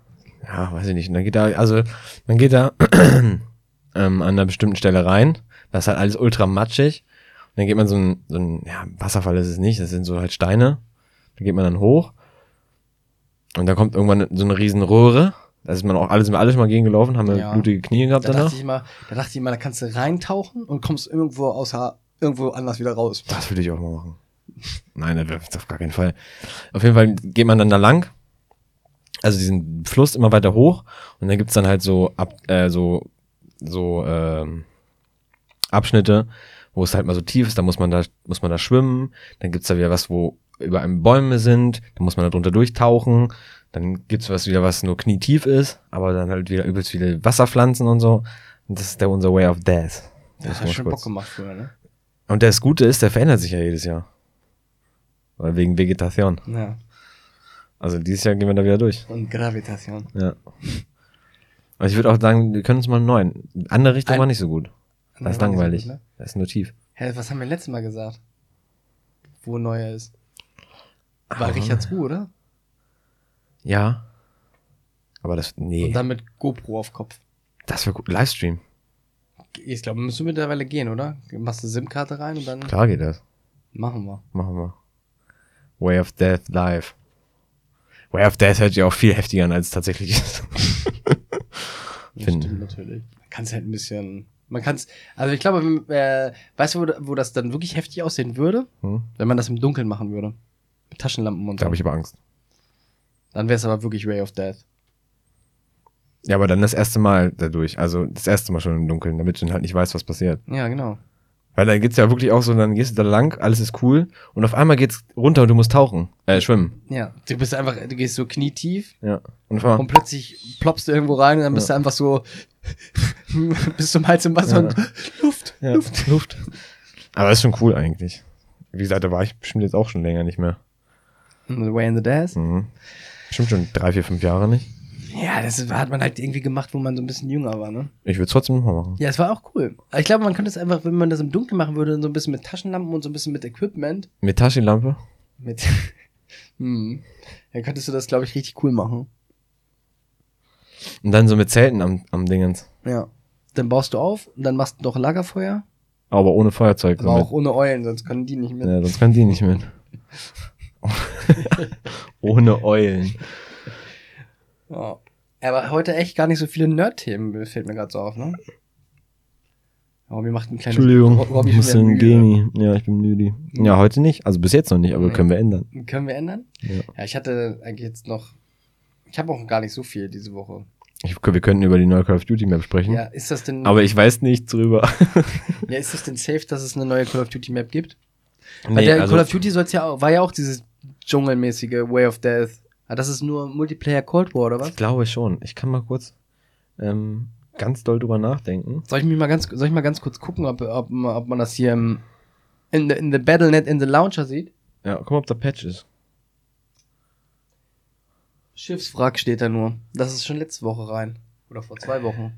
ja, weiß ich nicht. Und dann geht da, also, man geht da ähm, an einer bestimmten Stelle rein. Das ist halt alles ultra matschig. Und dann geht man so ein, so ein, ja, Wasserfall ist es nicht, das sind so halt Steine. Da geht man dann hoch. Und da kommt irgendwann so eine riesen Röhre. Da ist man auch alles, sind wir alle schon mal gegen gelaufen, haben wir Ja. blutige Knie gehabt Da danach. dachte ich immer, da dachte ich immer, da kannst du reintauchen und kommst irgendwo außer irgendwo anders wieder raus. Das würde ich auch mal machen. Nein, das wäre auf gar keinen Fall. Auf jeden Fall geht man dann da lang. Also diesen Fluss immer weiter hoch und dann gibt's dann halt so ab, äh, so so ähm, Abschnitte, wo es halt mal so tief ist, da muss man da muss man da schwimmen, dann gibt's da wieder was, wo über einem Bäume sind, da muss man da drunter durchtauchen, dann gibt's was wieder, was nur knietief ist, aber dann halt wieder übelst viele Wasserpflanzen und so. Und das ist der unser Way of Death. Das muss hat schon kurz- Bock gemacht früher, ne? und das Gute ist, der verändert sich ja jedes Jahr. Weil wegen Vegetation. Ja. Also dieses Jahr gehen wir da wieder durch. Und Gravitation. Ja. Aber ich würde auch sagen, wir können uns mal einen neuen. Andere Richtung Ein- war nicht so gut. Das ist langweilig. gut, ne? Das ist nur tief. Hä, was haben wir letztes Mal gesagt? Wo neuer ist. War. Richards Ruhe, oder? Ja. Aber das, nee, Und dann mit GoPro auf Kopf. das wäre gut. Livestream. Ich glaube, müssen wir mittlerweile gehen, oder? Machst eine SIM-Karte rein und dann Klar geht das. machen wir. Machen wir. Way of Death live. Way of Death hört sich auch viel heftiger an, als es tatsächlich ist. Das Finden. stimmt natürlich. Man kann es halt ein bisschen. Man kann es. Also ich glaube, äh, weißt du, wo, wo das dann wirklich heftig aussehen würde? Hm? Wenn man das im Dunkeln machen würde. Taschenlampen und Da so. habe ich aber Angst. Dann wäre es aber wirklich Ray of Death. Ja, aber dann das erste Mal dadurch. Also das erste Mal schon im Dunkeln, damit du dann halt nicht weißt, was passiert. Ja, genau. Weil dann geht's ja wirklich auch so, dann gehst du da lang, alles ist cool und auf einmal geht's runter und du musst tauchen, äh, schwimmen. Ja. Du bist einfach, du gehst so knietief Ja. Und und plötzlich ploppst du irgendwo rein und dann bist du einfach so bis zum Hals im Wasser Ja. und Luft, ja, Luft. Luft. Aber das ist schon cool eigentlich. Wie gesagt, da war ich bestimmt jetzt auch schon länger nicht mehr. The Way in the Death. Mhm. Bestimmt schon drei, vier, fünf Jahre nicht. Ja, das hat man halt irgendwie gemacht, wo man so ein bisschen jünger war, ne? Ich würde es trotzdem nochmal machen. Ja, es war auch cool. Ich glaube, man könnte es einfach, wenn man das im Dunkeln machen würde, so ein bisschen mit Taschenlampen und so ein bisschen mit Equipment. Mit Taschenlampe? Mit. hm. Dann könntest du das, glaube ich, richtig cool machen. Und dann so mit Zelten am, am Dingens. Ja. Dann baust du auf und dann machst du doch Lagerfeuer. Aber ohne Feuerzeug. Aber so auch ohne Eulen, sonst können die nicht mit. Ja, sonst kann die nicht mit. ohne Eulen. Ja. Aber heute echt gar nicht so viele Nerd-Themen, fällt mir gerade so auf, ne? Robby macht ein kleines. Entschuldigung, Ro- Robby ich ist muss wieder in müde. Geni. Ja, ich bin müde. Ja, heute nicht. Also bis jetzt noch nicht, aber Nee. können wir ändern. Können wir ändern? Ja. Ja, ich hatte eigentlich jetzt noch. Ich habe auch gar nicht so viel diese Woche. Ich, wir könnten über die neue Call of Duty Map sprechen. Ja, ist das denn. Aber ich weiß nichts drüber. ja, ist das denn safe, dass es eine neue Call of Duty Map gibt? Weil Nee, der also- Call of Duty soll's ja war ja auch dieses dschungelmäßige Way of Death. Ah, das ist nur Multiplayer Cold War, oder was? Ich glaube schon. Ich kann mal kurz ähm, ganz doll drüber nachdenken. Soll ich mich mal ganz, soll ich mal ganz kurz gucken, ob, ob, ob man das hier im, in the, in the Battlenet in the Launcher sieht? Ja, guck mal, ob da Patch ist. Schiffswrack steht da nur. Das ist schon letzte Woche rein. Oder vor zwei Wochen.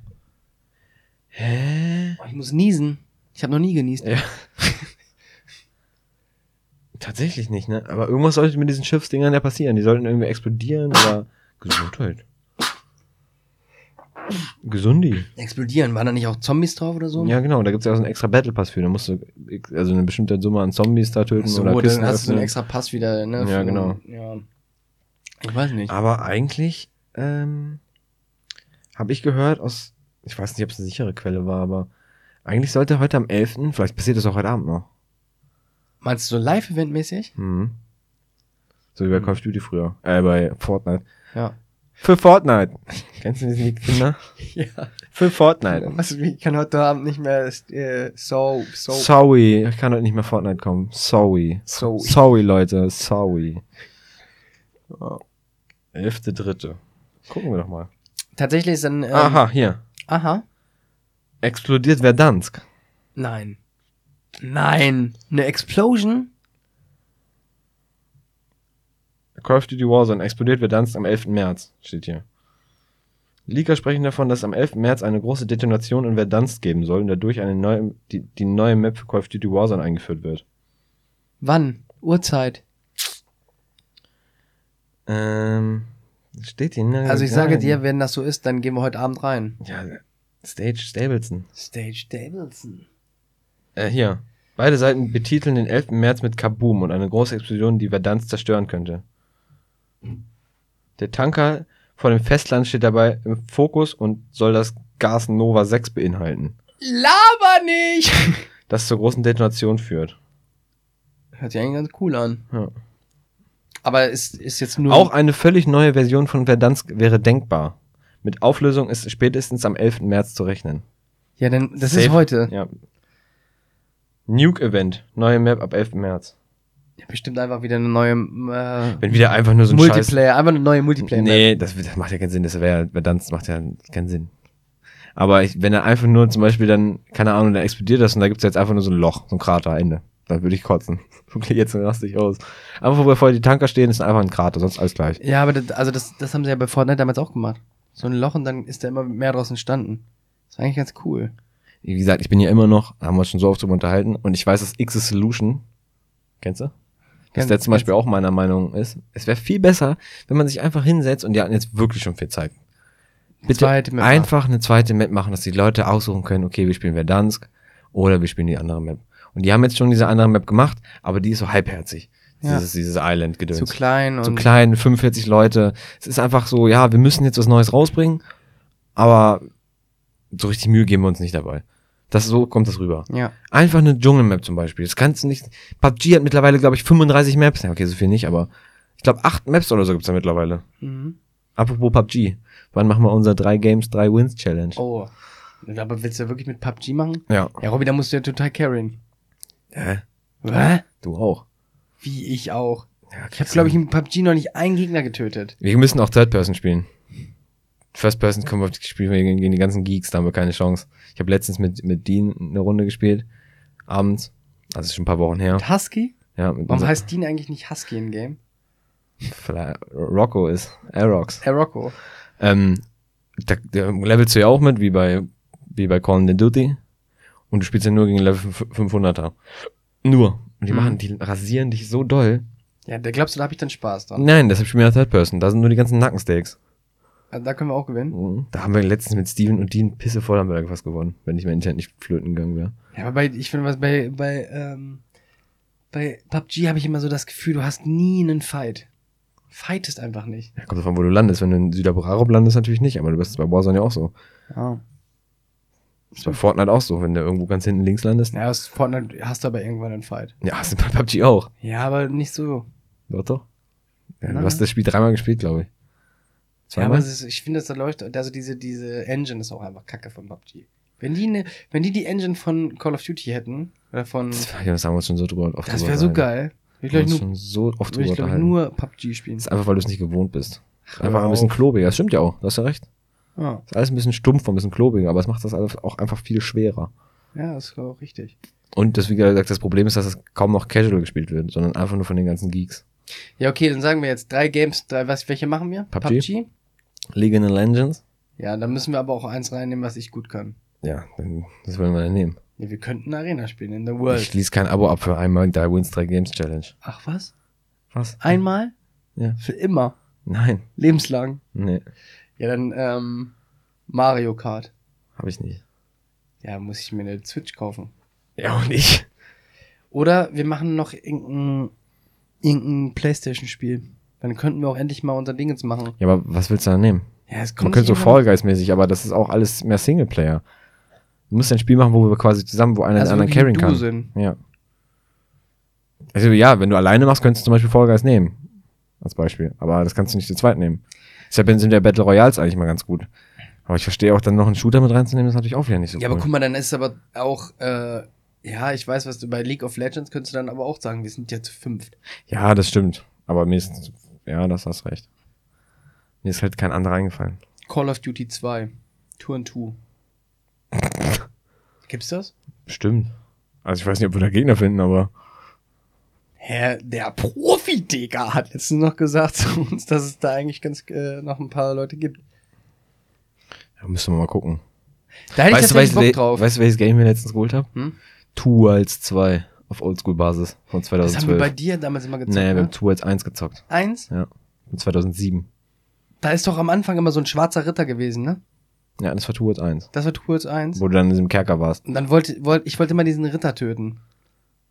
Hä? Oh, ich muss niesen. Ich habe noch nie genießt. Ja. Tatsächlich nicht, ne? Aber irgendwas sollte mit diesen Schiffsdingern ja passieren. Die sollten irgendwie explodieren oder. Gesundheit. Gesundi. Explodieren. Waren da nicht auch Zombies drauf oder so? Ja, genau. Da gibt's ja auch so einen extra Battle Pass für. Da musst du also eine bestimmte Summe an Zombies da töten so, oder dann Kisten hast du so einen öffnen. extra Pass wieder, ne? Ja, genau. Ja. Ich weiß nicht. Aber eigentlich ähm, habe ich gehört aus, ich weiß nicht, ob es eine sichere Quelle war, aber eigentlich sollte heute am 11., vielleicht passiert das auch heute Abend noch. Meinst du so Live-Event-mäßig? Mhm. So wie bei Call of Duty früher. Äh, bei Fortnite. Ja. Für Fortnite. Kennst du diesen Lied, Kinder? Ja. Für Fortnite. Was, ich kann heute Abend nicht mehr äh, so, so, Sorry, ich kann heute nicht mehr Fortnite kommen. Sorry. so. Sorry, Leute. Sorry. Ja. Elfte, dritte. Gucken wir doch mal. Tatsächlich ist dann. Ähm, Aha, hier. Aha. Explodiert Verdansk. Nein. Nein. Eine Explosion? Call of Duty Warzone explodiert Verdansk am 11. März, steht hier. Leaker sprechen davon, dass am 11. März eine große Detonation in Verdansk geben soll und dadurch eine neue, die, die neue Map für Call of Duty Warzone eingeführt wird. Wann? Uhrzeit? Ähm, Steht hier, ne? Also ich sage dir, wenn das so ist, dann gehen wir heute Abend rein. Ja, Stage Stapleton. Stage Davidson. Äh, hier. Beide Seiten betiteln den 11. März mit Kaboom und eine große Explosion, die Verdansk zerstören könnte. Der Tanker vor dem Festland steht dabei im Fokus und soll das Gas Nova 6 beinhalten, Laber nicht! das zur großen Detonation führt. Hört sich eigentlich ganz cool an. Ja. Aber ist, ist jetzt nur. Auch eine völlig neue Version von Verdansk wäre denkbar. Mit Auflösung ist spätestens am 11. März zu rechnen. Ja, denn das Safe. ist heute. Ja. Nuke Event, neue Map ab 11. März. Ja, bestimmt einfach wieder eine neue äh, Wenn wieder einfach nur so ein Scheiß Multiplayer, einfach eine neue Multiplayer. Nee, das, das macht ja keinen Sinn. Das wäre, Verdansk macht ja keinen Sinn. Aber ich, wenn er einfach nur zum Beispiel dann, keine Ahnung, dann explodiert das und da gibt's jetzt einfach nur so ein Loch, so ein Krater, Ende. Dann würde ich kotzen. Wirklich, jetzt raste ich aus. Einfach, wo vorher die Tanker stehen, ist einfach ein Krater, sonst alles gleich. Ja, aber das, also das, das haben sie ja bei Fortnite damals auch gemacht. So ein Loch und dann ist da immer mehr draus entstanden. Das war eigentlich ganz cool. Wie gesagt, ich bin ja immer noch, haben wir uns schon so oft drüber unterhalten, und ich weiß, dass X Solution, kennst du? Dass der zum Beispiel auch meiner Meinung ist. Es wäre viel besser, wenn man sich einfach hinsetzt und die hatten jetzt wirklich schon viel Zeit. Bitte einfach eine zweite Map machen, dass die Leute aussuchen können, okay, wir spielen Verdansk oder wir spielen die andere Map. Und die haben jetzt schon diese andere Map gemacht, aber die ist so halbherzig. Ja. Dieses, dieses Island-Gedöns. Zu klein und Zu klein, 45 Leute. Es ist einfach so, ja, wir müssen jetzt was Neues rausbringen, aber so richtig Mühe geben wir uns nicht dabei. Das so kommt das rüber. Ja. Einfach eine Dschungelmap zum Beispiel. Das kannst du nicht. PUBG hat mittlerweile, glaube ich, 35 Maps. Ja, okay, so viel nicht, aber ich glaube, acht Maps oder so gibt's da mittlerweile. Mhm. Apropos PUBG. Wann machen wir unser 3 Games, 3 Wins Challenge? Oh. Aber willst du ja wirklich mit PUBG machen? Ja. Ja, Robby, da musst du ja total carryen. Hä? Hä? Du auch. Wie ich auch. Ja, Ich habe, glaube ich, in PUBG noch nicht einen Gegner getötet. Wir müssen auch Third Person spielen. First Person können wir spielen wir gegen, gegen die ganzen Geeks, da haben wir keine Chance. Ich habe letztens mit, mit Dean eine Runde gespielt. Abends. Also ist schon ein paar Wochen her. Mit Husky? Ja, mit Warum heißt Dean eigentlich nicht Husky im Game? Vielleicht Rocco ist. Aerox. Hey, Rocco. Ähm, da, da levelst du ja auch mit, wie bei, wie bei Call of Duty. Und du spielst ja nur gegen Level 500er. Nur. Und die Mhm. machen, die rasieren dich so doll. Ja, da glaubst du, da habe ich dann Spaß dran. Nein, deshalb spielen wir Third Person. Da sind nur die ganzen Nackensteaks. Also da können wir auch gewinnen. Mhm. Da haben wir letztens mit Steven und Dean Pisse voll haben wir fast gewonnen, wenn ich mein Internet nicht flöten gegangen wäre. Ja, aber bei, ich finde, was bei, bei, ähm, bei PUBG habe ich immer so das Gefühl, du hast nie einen Fight. Fightest einfach nicht. Ja, kommt davon, wo du landest. Wenn du in Südabrarop landest, natürlich nicht, aber du bist bei Warzone ja auch so. Ja. ist bei Fortnite auch so, wenn du irgendwo ganz hinten links landest. Ja, aus Fortnite hast du aber irgendwann einen Fight. Ja, hast du bei PUBG auch. Ja, aber nicht so. Doch, doch. Ja, du hast das Spiel dreimal gespielt, glaube ich. Ja, aber Zweimal? ist, ich finde, das da läuft, also diese, diese Engine ist auch einfach kacke von PUBG. Wenn die, ne, wenn die die Engine von Call of Duty hätten, oder von, das, ja, das haben wir uns schon so drüber oft das wäre so geil. Ich, haben glaub uns ich, nur, schon so oft drüber ich, glaub nur PUBG spielen. Das ist einfach, weil du es nicht gewohnt bist. Hör Einfach ein bisschen klobiger. Das stimmt ja auch. Du hast ja recht. Ja, ist alles ein bisschen stumpf, ein bisschen klobiger, aber es macht das alles auch einfach viel schwerer. ja, das ist auch richtig. Und das, wie gesagt, das Problem ist, dass es kaum noch casual gespielt wird, sondern einfach nur von den ganzen Geeks. Ja, okay, dann sagen wir jetzt drei Games, drei, was, welche machen wir? PUBG? League of Legends? Ja, dann müssen wir aber auch eins reinnehmen, was ich gut kann. Ja, dann, das wollen wir dann nehmen. Ja, wir könnten Arena spielen in The Ich World. schließe kein Abo ab für einmal die Wins 3 Games Challenge. Ach was? Was? Einmal? Ja. Für immer. Nein. Lebenslang. Nee, Ja, dann ähm, Mario Kart. habe ich nicht. Ja, muss ich mir eine Switch kaufen. Ja, auch nicht. Oder wir machen noch irgendein, irgendein Playstation-Spiel. Dann könnten wir auch endlich mal unser Dingens machen. Ja, aber was willst du dann nehmen? Ja, es Man kommt könnte so Fall Guys mäßig, aber das ist auch alles mehr Singleplayer. Du musst ein Spiel machen, wo wir quasi zusammen, wo einer also den anderen Duo kann. sind. Ja. Also ja, wenn du alleine machst, könntest du zum Beispiel Fall Guys nehmen. Als Beispiel. Aber das kannst du nicht zu zweit nehmen. Deshalb sind der Battle Royals eigentlich mal ganz gut. Aber ich verstehe auch dann noch einen Shooter mit reinzunehmen, ist natürlich auch wieder nicht so Ja, cool. aber guck mal, dann ist aber auch, äh, ja, ich weiß, was du bei League of Legends könntest du dann aber auch sagen, wir sind ja zu fünft. Ja, das stimmt. Aber mir ist, ja, das hast recht. Mir ist halt kein anderer eingefallen. Call of Duty 2. Two and Two. Gibt's das? Stimmt. Also ich weiß nicht, ob wir da Gegner finden, aber Herr, der Profi-Digger hat letztens noch gesagt zu uns, dass es da eigentlich ganz äh, noch ein paar Leute gibt. ja, müssen wir mal gucken. Da hätte Weißt ich du, welches, Bock drauf. weißt du, welches Game wir letztens geholt haben? Hm? Two Worlds 2 auf Oldschool-Basis von das haben wir bei 2012. dir damals immer gezockt. Nee, wir ne? haben Two Worlds 1 gezockt. Eins? Ja. Von 2007. da ist doch am Anfang immer so ein schwarzer Ritter gewesen, ne? Ja, das war Towards 1. Das war Tours 1. Wo du dann in diesem Kerker warst. Und dann wollte, wollte ich wollte immer diesen Ritter töten.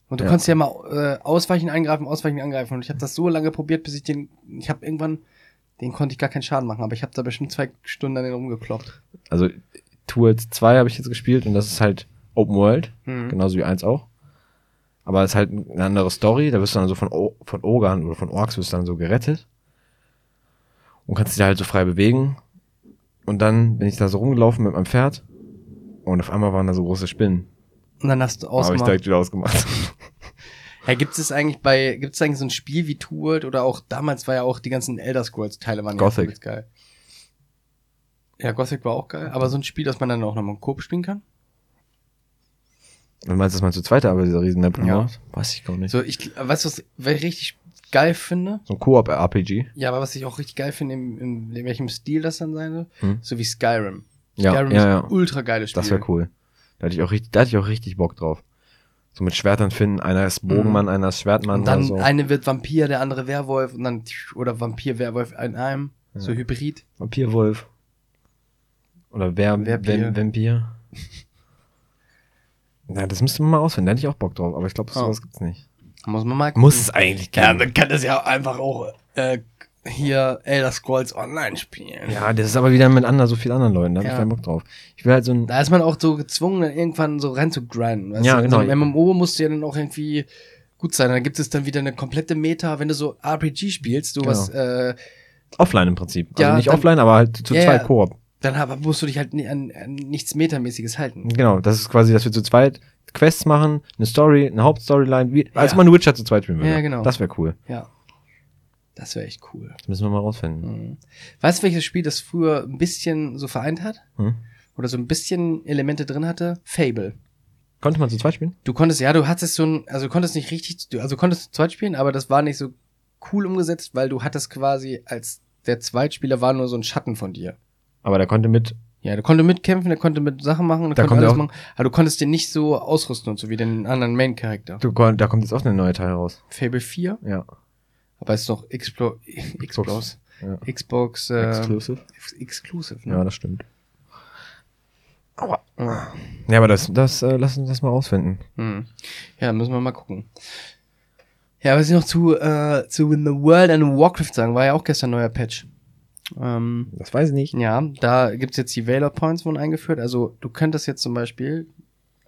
Und du Ja. konntest ja mal äh, ausweichen, angreifen, ausweichen, angreifen. Und ich habe das so lange probiert, bis ich den. Ich habe irgendwann. Den konnte ich gar keinen Schaden machen, aber ich habe da bestimmt zwei Stunden an den rumgekloppt. Also Towards 2 habe ich jetzt gespielt und das ist halt Open World, Mhm. genauso wie 1 auch. Aber es ist halt eine andere Story, da wirst du dann so von, o von Ogern oder von Orks wirst du dann so gerettet. Und kannst dich da halt so frei bewegen. Und dann bin ich da so rumgelaufen mit meinem Pferd und auf einmal waren da so große Spinnen. Und dann hast du Habe ich ausgemacht. direkt wieder ausgemacht. Ja, gibt es eigentlich bei, gibt es eigentlich so ein Spiel wie Two World oder auch damals war ja auch die ganzen Elder Scrolls Teile waren Gothic. ja geil. Ja, Gothic war auch geil, aber so ein Spiel, das man dann auch nochmal im Coop spielen kann. Und meinst du, dass man zu zweit aber dieser riesen Map Ja. macht? Weiß ich gar nicht. So, ich, weißt du, was ich richtig geil finde? So ein Koop-RPG. Ja, aber was ich auch richtig geil finde, in, in, in welchem Stil das dann sein soll, Hm. so wie Skyrim. Ja, Skyrim ja, ist ja. ein ultra geiles Spiel. Das wäre cool. Da hatte ich auch richtig, da hatte ich auch richtig Bock drauf. So mit Schwertern finden, einer ist Bogenmann, einer ist Schwertmann Mhm. Und dann so. eine wird Vampir, der andere Werwolf und dann oder Vampir, Werwolf in einem, so Hybrid. Vampirwolf. Oder wer, Vampir. Vampir. Ja, das müsste man mal ausfinden. Da hätte ich auch Bock drauf, aber ich glaube, Oh. sowas gibt's nicht. Muss man mal Muss es eigentlich Ja, geben. man kann das ja einfach auch äh, hier Elder Scrolls Online spielen. Ja, das ist aber wieder mit anderen, so vielen anderen Leuten. Da Ja. ich keinen Bock drauf. Ich will halt so ein. Da ist man auch so gezwungen, dann irgendwann so rein zu grinden. Weißt Ja, du? genau. So ein MMO musst du ja dann auch irgendwie gut sein. Dann gibt es dann wieder eine komplette Meta, wenn du so RPG spielst, du Genau. was, äh, Offline im Prinzip. Also Ja, nicht dann- offline, aber halt zu Ja, zweit ja. Koop. Dann hab, musst du dich halt an, an nichts Metamäßiges halten. Genau, das ist quasi, dass wir zu zweit Quests machen, eine Story, eine Hauptstoryline, wie, als Ja. man Witcher zu zweit spielen würde. Ja, genau. Das wäre cool. Ja. Das wäre echt cool. Das müssen wir mal rausfinden. Mhm. Weißt du, welches Spiel das früher ein bisschen so vereint hat? Hm? Oder so ein bisschen Elemente drin hatte? Fable. Konnte man zu zweit spielen? Du konntest, ja, du hattest so ein, also du konntest nicht richtig, also du konntest zu zweit spielen, aber das war nicht so cool umgesetzt, weil du hattest quasi als der Zweitspieler war nur so ein Schatten von dir. Aber der konnte mit. Ja, der konnte mitkämpfen, der konnte mit Sachen machen, der Da konnte alles machen, aber du konntest den nicht so ausrüsten und so wie den anderen Main-Charakter. Du, kon- da kommt jetzt auch eine neue Teil raus. Fable 4, Ja. aber es ist noch Explo Xbox, Ja. Xbox äh, Exclusive. Ex- Exclusive, ne? Ja, das stimmt. Aua. Ja. Aber das, das, äh, lass uns das mal rausfinden. Hm. Ja, müssen wir mal gucken. Ja, was ich noch zu, äh, zu In the World and Warcraft sagen, war ja auch gestern neuer Patch. Ähm, Das weiß ich nicht. ja, da gibt's jetzt die Valor Points wurden eingeführt. Also du könntest jetzt zum Beispiel,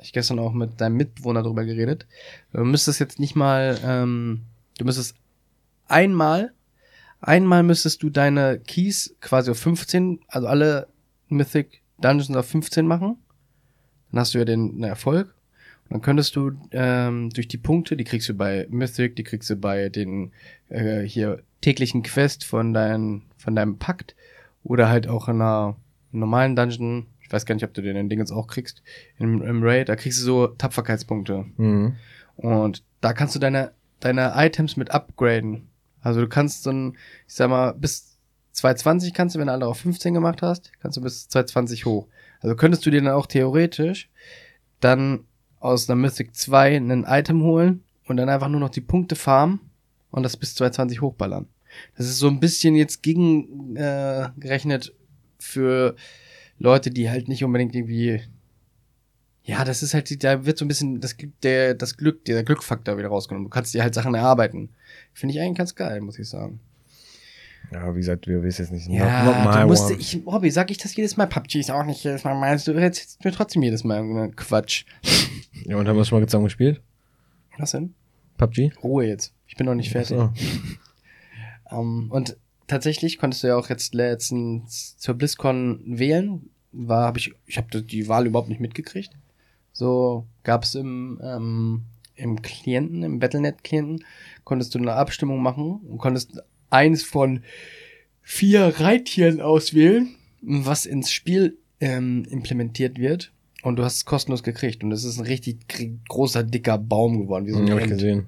ich gestern auch mit deinem Mitbewohner drüber geredet, du müsstest jetzt nicht mal, ähm, du müsstest einmal, einmal müsstest du deine Keys quasi auf 15, also alle Mythic Dungeons auf 15 machen. Dann hast du ja den, den Erfolg. Und dann könntest du ähm, durch die Punkte, die kriegst du bei Mythic, die kriegst du bei den äh, hier täglichen Quest von, dein, von deinem Pakt oder halt auch in einer normalen Dungeon. Ich weiß gar nicht, ob du den in Dingens auch kriegst. Im, Im Raid, da kriegst du so Tapferkeitspunkte. Mhm. Und da kannst du deine, deine Items mit upgraden. Also du kannst so ein, ich sag mal, bis 220 kannst du, wenn du alle auf 15 gemacht hast, kannst du bis 220 hoch. Also könntest du dir dann auch theoretisch dann aus einer Mythic 2 ein Item holen und dann einfach nur noch die Punkte farmen und das bis 220 hochballern. Das ist so ein bisschen jetzt gegen äh, für Leute, die halt nicht unbedingt irgendwie ja, das ist halt, da wird so ein bisschen das, der, das Glück, der Glückfaktor wieder rausgenommen. Du kannst dir halt Sachen erarbeiten. Finde ich eigentlich ganz geil, muss ich sagen. Ja, wie gesagt, wir wissen jetzt nicht. Ja, not, not du musst, one. ich, Hobby, sag ich das jedes Mal? PUBG ist auch nicht jedes Mal meins. Du erzählst mir trotzdem jedes Mal irgendeinen Quatsch. Ja, und haben wir schon mal zusammen gespielt? Was denn? PUBG? Ruhe jetzt. Ich bin noch nicht fertig. So. Ähm, und tatsächlich konntest du ja auch jetzt letztens zur BlizzCon wählen. War, habe ich, ich habe die Wahl überhaupt nicht mitgekriegt. So gab es im, ähm, im Klienten, im Battlenet-Klienten, konntest du eine Abstimmung machen und konntest eins von vier Reittieren auswählen, was ins Spiel ähm, implementiert wird. Und du hast es kostenlos gekriegt. Und es ist ein richtig gr- großer, dicker Baum geworden. Wie so ein Mhm, hab ich gesehen.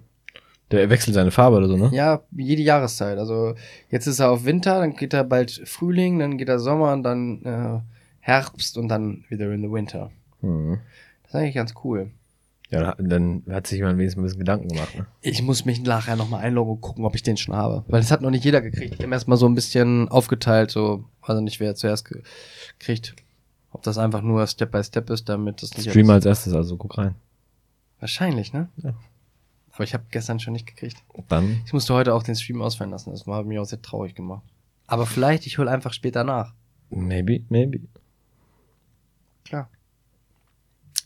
Der wechselt seine Farbe oder so, ne? Ja, jede Jahreszeit. Also jetzt ist er auf Winter, dann geht er bald Frühling, dann geht er Sommer und dann äh, Herbst und dann wieder in the Winter. Mhm. Das ist eigentlich ganz cool. Ja, dann hat sich jemand wenigstens ein bisschen Gedanken gemacht. Ne? Ich muss mich nachher nochmal einloggen und gucken, ob ich den schon habe. Weil das hat noch nicht jeder gekriegt. Wir haben erstmal so ein bisschen aufgeteilt, so, also nicht wer zuerst gekriegt. Ob das einfach nur Step by Step ist, damit das nicht. Stream als erstes, also guck rein. Wahrscheinlich, ne? Ja. Aber ich habe gestern schon nicht gekriegt. Dann, Ich musste heute auch den Stream ausfallen lassen. Das hat mich auch sehr traurig gemacht. Aber vielleicht, ich hole einfach später nach. maybe, maybe. Klar.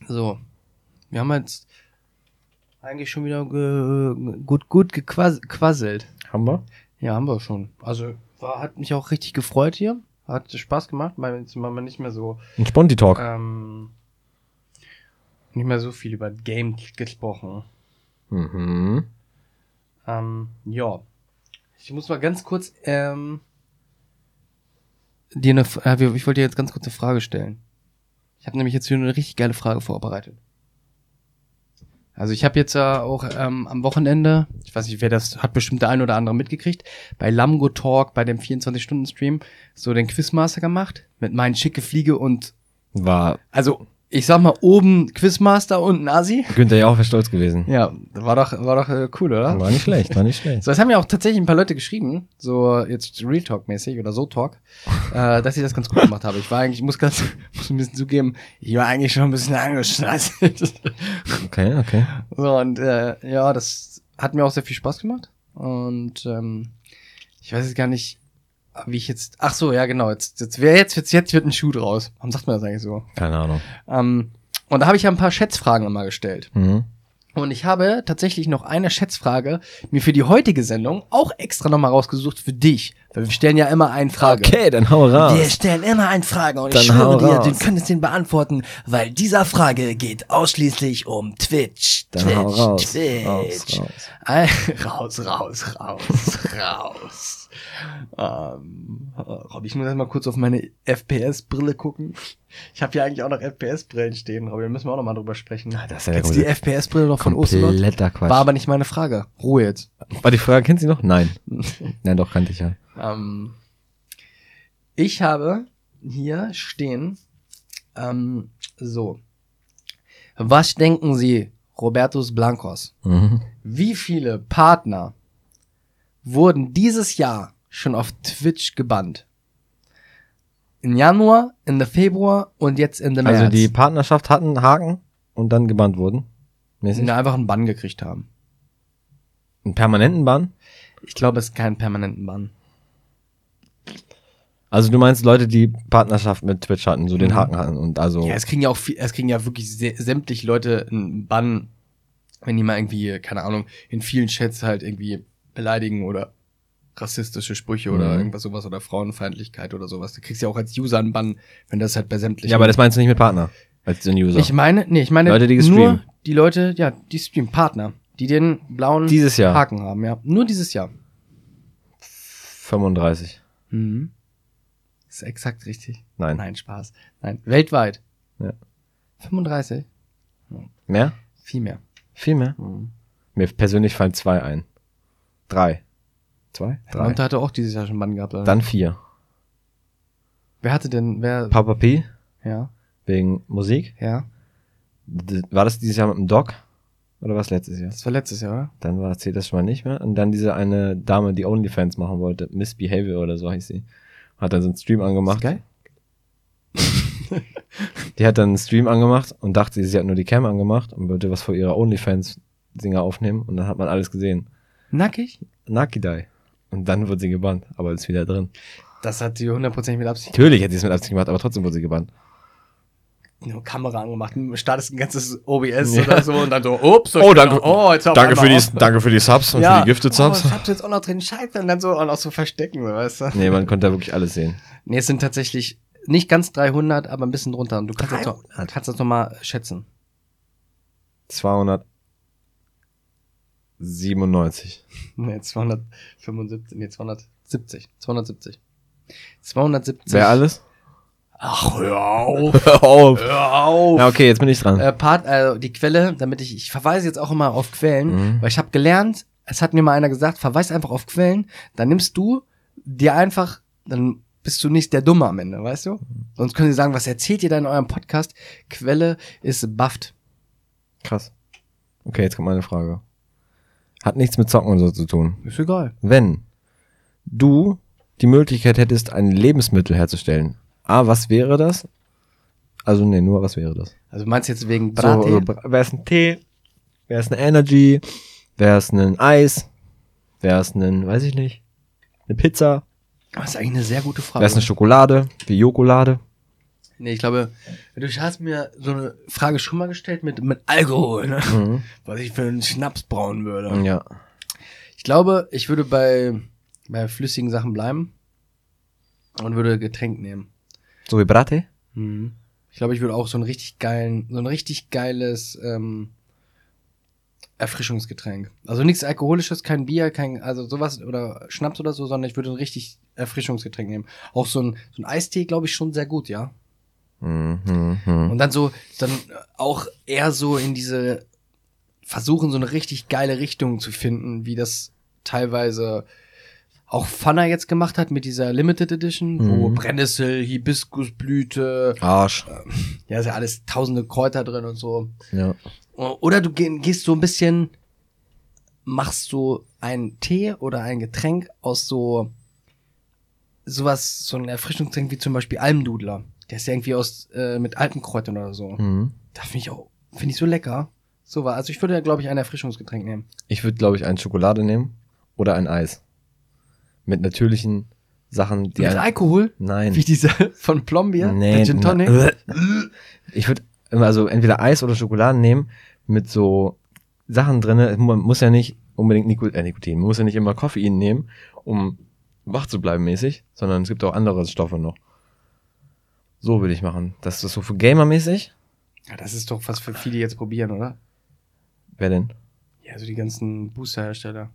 So. Wir haben jetzt eigentlich schon wieder gut, gut gequas- gequasselt. Haben wir? Ja, haben wir schon. Also war, hat mich auch richtig gefreut hier. Hat Spaß gemacht, weil jetzt machen wir nicht mehr so, Ein Sponti-Talk. ähm, nicht mehr so viel über Game gesprochen. Mhm. Ähm, ja. Ich muss mal ganz kurz, ähm, dir eine, äh, ich wollte dir jetzt ganz kurz eine Frage stellen. Ich habe nämlich jetzt hier eine richtig geile Frage vorbereitet. Also ich habe jetzt ja auch ähm, am Wochenende, ich weiß nicht, wer das hat bestimmt der ein oder andere mitgekriegt, bei Lamgo Talk, bei dem 24-Stunden-Stream, so den Quizmaster gemacht mit meinen schicke Fliege und, War also ich sag mal, oben Quizmaster und Nasi. Günther ja auch stolz gewesen. Ja, war doch, war doch äh, cool, oder? War nicht schlecht, war nicht schlecht. So, das haben ja auch tatsächlich ein paar Leute geschrieben, so jetzt Real Talk-mäßig oder so Talk, äh, dass ich das ganz gut gemacht habe. Ich war eigentlich, ich muss ganz, muss ein bisschen zugeben, ich war eigentlich schon ein bisschen angeschnallt. Okay, okay. so, und äh, ja, das hat mir auch sehr viel Spaß gemacht. Und ähm, ich weiß jetzt gar nicht, wie ich jetzt. Ach so, ja, genau. Jetzt, jetzt, wer jetzt, jetzt, jetzt wird ein Schuh draus. Warum sagt man das eigentlich so? Keine Ahnung. Ähm, und da habe ich ja ein paar Schätzfragen immer gestellt. Mhm. Und ich habe tatsächlich noch eine Schätzfrage mir für die heutige Sendung auch extra nochmal rausgesucht für dich. Wir stellen ja immer eine Frage. Okay, dann hau raus. Wir stellen immer eine Frage und ich Dann hau schwöre dir, raus. du könntest den beantworten, weil dieser Frage geht ausschließlich um Twitch. Dann Twitch, raus. Twitch. Raus, raus. Äh, raus, raus, raus, raus. Ähm, Rob, ich muss erst mal kurz auf meine FPS-Brille gucken. Ich habe ja eigentlich auch noch FPS-Brillen stehen, aber da müssen wir auch noch mal drüber sprechen. Ah, das ist ja Kennst du die FPS-Brille noch von Ocelot? Kompletter Quatsch. War aber nicht meine Frage. Ruhe jetzt. War die Frage, kennst du sie noch? Nein. Nein, doch, kannte ich ja. Ähm, ich habe hier stehen, ähm, so. Was denken Sie, Robertus Blancos? Mhm. Wie viele Partner wurden dieses Jahr schon auf Twitch gebannt? In Januar, Ende Februar und jetzt Ende März. Also die Partnerschaft hatten Haken und dann gebannt wurden. Mäßig. die einfach einen Bann gekriegt haben. Einen permanenten Bann? Ich glaube, es ist kein permanenten Bann. Also du meinst Leute, die Partnerschaft mit Twitch hatten, so den Mhm. Haken hatten und also. Ja, es kriegen ja auch viel, es kriegen ja wirklich sä sämtliche Leute einen Bann, wenn die mal irgendwie, keine Ahnung, in vielen Chats halt irgendwie beleidigen oder rassistische Sprüche oder Mhm. irgendwas sowas oder Frauenfeindlichkeit oder sowas. Du kriegst ja auch als User einen Bann, wenn das halt bei sämtlichen. ja, aber das meinst du nicht mit Partner, als den User. Ich meine, nee, ich meine Leute, die nur die Leute, ja, die Stream-Partner, die den blauen Dieses Jahr. Haken haben, ja. Nur dieses Jahr. 35. Mhm. Ist exakt richtig. Nein. Nein, Spaß. Nein, weltweit. Ja. 35? Mehr? Viel mehr. Viel mehr? Mhm. Mir persönlich fallen zwei ein. Drei. Zwei? Drei. Monte hatte auch dieses Jahr schon Bann gehabt. Oder? Dann vier. Wer hatte denn, wer, Papa P ja, wegen Musik. ja, D- War das dieses Jahr mit dem Doc? Oder was letztes Jahr? das war letztes Jahr, oder? Dann war zählt das schon mal nicht mehr. Und dann diese eine Dame, die OnlyFans machen wollte, Misbehavior oder so hieß sie. Hat dann so einen Stream angemacht. Ist geil? Die hat dann einen Stream angemacht und dachte, sie hat nur die Cam angemacht und wollte was vor ihrer OnlyFans-Singer aufnehmen und dann hat man alles gesehen. Nackig? Nakidai. Und dann wurde sie gebannt, aber ist wieder drin. Das hat sie hundertprozentig mit Absicht Natürlich hat sie es mit Absicht gemacht, aber trotzdem wurde sie gebannt. Eine Kamera angemacht, startest ein ganzes OBS ja. oder so und dann so, ups, so oh, danke, oh, jetzt danke, für die, danke für die Subs und ja. für die Gifted oh, Subs. Oh, ich hab's jetzt auch noch drin, scheiße, und dann so und auch so verstecken, weißt du. Nee, man konnte da wirklich alles sehen. Nee, es sind tatsächlich nicht ganz 300, aber ein bisschen drunter und du kannst, 300. Das, noch, kannst das nochmal schätzen. 200 97. Nee, 275, nee, 270. 270. 270. Wer alles? Ach, hör auf. hör auf. Hör auf. Ja, okay, jetzt bin ich dran. Äh, Part, also die Quelle, damit ich, ich verweise jetzt auch immer auf Quellen, mhm. weil ich habe gelernt, es hat mir mal einer gesagt, verweis einfach auf Quellen, dann nimmst du dir einfach, dann bist du nicht der Dumme am Ende, weißt du? Sonst können sie sagen, was erzählt ihr da in eurem Podcast? Quelle ist bufft. Krass. Okay, jetzt kommt meine Frage. Hat nichts mit Zocken und so zu tun. Ist egal. Wenn du die Möglichkeit hättest, ein Lebensmittel herzustellen, A, was wäre das? Also, nee, nur was wäre das? Also meinst du jetzt wegen Brattee? so, wäre es ein Tee? Wäre es eine Energy? Wäre es ein Eis? Wäre es ein, weiß ich nicht, eine Pizza? das ist eigentlich eine sehr gute Frage. Wäre es eine Schokolade? Wie Jokolade? Nee, ich glaube, du hast mir so eine Frage schon mal gestellt mit, mit Alkohol, ne? Mhm. Was ich für einen Schnaps brauen würde. Ja. Ich glaube, ich würde bei, bei flüssigen Sachen bleiben und würde Getränk nehmen. So wie Bratte? Mhm. Ich glaube, ich würde auch so ein richtig geilen, so ein richtig geiles ähm, Erfrischungsgetränk. Also nichts Alkoholisches, kein Bier, kein, also sowas oder Schnaps oder so, sondern ich würde ein richtig Erfrischungsgetränk nehmen. Auch so ein, so ein Eistee, glaube ich, schon sehr gut, ja. Mhm. Mhm. Und dann so, dann auch eher so in diese, versuchen so eine richtig geile Richtung zu finden, wie das teilweise auch Funner jetzt gemacht hat mit dieser Limited Edition, wo Mhm. Brennnessel, Hibiskusblüte, Arsch. ja, ist ja alles tausende Kräuter drin und so. Ja. Oder du geh, gehst so ein bisschen, machst so einen Tee oder ein Getränk aus so sowas, so ein Erfrischungsgetränk wie zum Beispiel Almdudler. Der ist ja irgendwie aus äh, mit Alpenkräutern oder so. Mhm. Da finde ich auch, finde ich so lecker. So war. Also ich würde, glaube ich, ein Erfrischungsgetränk nehmen. Ich würde, glaube ich, ein Schokolade nehmen oder ein Eis. Mit natürlichen Sachen, die Mit Alkohol? Nein. Wie dieser von Plombier? Nee, der Gin Tonic? na- Ich würde also entweder Eis oder Schokolade nehmen mit so Sachen drinne. Man muss ja nicht unbedingt Nico äh, Nikotin, man muss ja nicht immer Koffein nehmen, um wach zu bleiben mäßig, sondern es gibt auch andere Stoffe noch. So würde ich machen. Das ist so für Gamer mäßig. Ja, das ist doch was für viele jetzt probieren, oder? Wer denn? Ja, also die ganzen Boosterhersteller.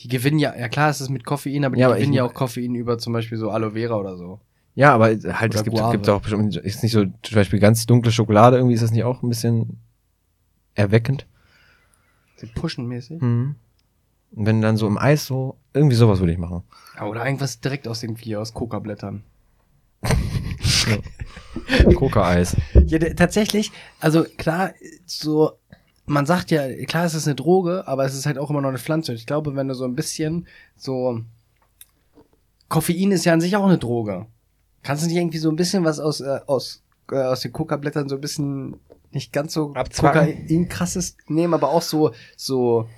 Die gewinnen ja, ja klar, es ist mit Koffein, aber die Ja, aber gewinnen ich- ja auch Koffein über zum Beispiel so Aloe Vera oder so. Ja, aber halt, Oder es gibt, Guave. gibt auch bestimmt, ist nicht so, zum Beispiel ganz dunkle Schokolade, irgendwie ist das nicht auch ein bisschen erweckend? Sie pushen mäßig. Mhm. Und wenn dann so im Eis so, irgendwie sowas würde ich machen. Ja, oder irgendwas direkt aus irgendwie aus Coca-Blättern. Coca-Eis. Ja, tatsächlich, also klar, so, man sagt ja, klar, es ist eine Droge, aber es ist halt auch immer noch eine Pflanze. Und ich glaube, wenn du so ein bisschen so, Koffein ist ja an sich auch eine Droge. Kannst du nicht irgendwie so ein bisschen was aus, äh, aus, äh, aus den Coca-Blättern so ein bisschen nicht ganz so Abzwacken? Kokain krasses nehmen, aber auch so, so,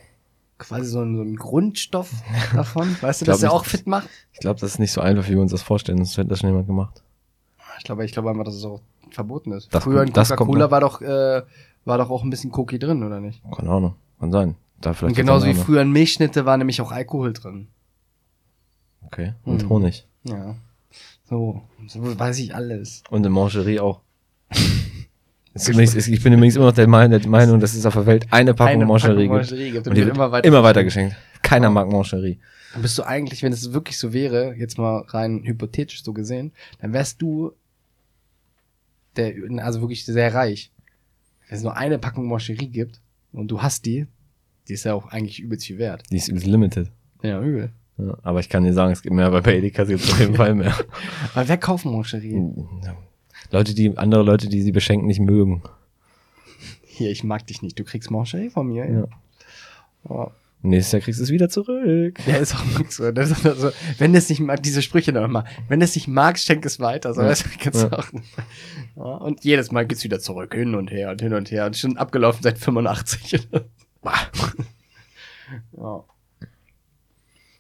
quasi so ein, so ein Grundstoff davon, weißt du, dass nicht, auch fit macht? Ich glaube, das ist nicht so einfach, wie wir uns das vorstellen. Das hätte das schon jemand gemacht. Ich glaube, ich glaube einfach, dass es auch verboten ist. Das Früher in kommt- das kommt Coca-Cola noch. war doch, äh, war doch auch ein bisschen Koki drin, oder nicht? Keine Ahnung. Kann sein. Da vielleicht Und genauso wie früher in Milchschnitte war nämlich auch Alkohol drin. Okay. Und Hm. Honig. Ja. So, so weiß ich alles. Und in Mangerie auch. Es gibt nichts- ich bin übrigens immer noch der Meinung, der Meinung, dass es auf der Welt eine Packung Eine Mangerie Packung gibt. Mangerie gibt Und und die wird wird immer weiter immer weiter geschenkt. Keiner mag Mangerie. Dann bist du eigentlich, wenn es wirklich so wäre, jetzt mal rein hypothetisch so gesehen, dann wärst du der, also wirklich sehr reich. Wenn es nur eine Packung Mancherie gibt und du hast die, die ist ja auch eigentlich übelst viel wert. Die ist übelst limited. Ja, übel. Ja, aber ich kann dir sagen, es gibt mehr, weil bei Edeka gibt es auf jeden Fall mehr. Aber wer kauft Mancherie? Leute, die, andere Leute, die sie beschenken, nicht mögen. Hier, ich mag dich nicht. Du kriegst Mancherie von mir. Ja. Oh. Nächstes Jahr kriegst du es wieder zurück. Ja, ist auch gut so. Das ist also, wenn es nicht mag, diese Sprüche noch mal. Wenn es nicht magst, schenk es weiter. So, Ja. das kannst Ja. auch. Ja, und jedes Mal geht's wieder zurück, hin und her und hin und her. Und schon abgelaufen seit 85. ja.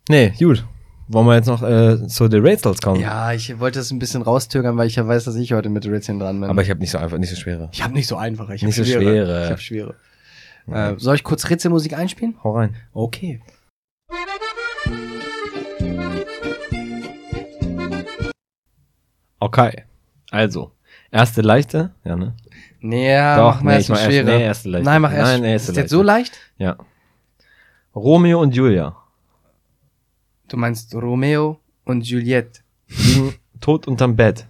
Nee, gut. Wollen wir jetzt noch äh, zu The Rätsels kommen? ja, ich wollte es ein bisschen raustürgern, weil ich ja weiß, dass ich heute mit Rätseln dran bin. Aber ich habe nicht so einfach, nicht so schwere. ich habe nicht so einfache. Ich hab Nicht so schwere. schwere. Ich habe schwere. Äh, soll ich kurz Rätselmusik einspielen? Hau rein. Okay. Okay. Also, erste leichte. Ja, ne? Nee, ja, Doch, mach mal nee, erst ich mach eine erst- schwere. nee, erste leichte. Nein, mach erst. Nein, nee, erste ist jetzt leichte. so leicht? Ja. Romeo und Julia Du meinst Romeo und Juliette. liegen tot unterm Bett.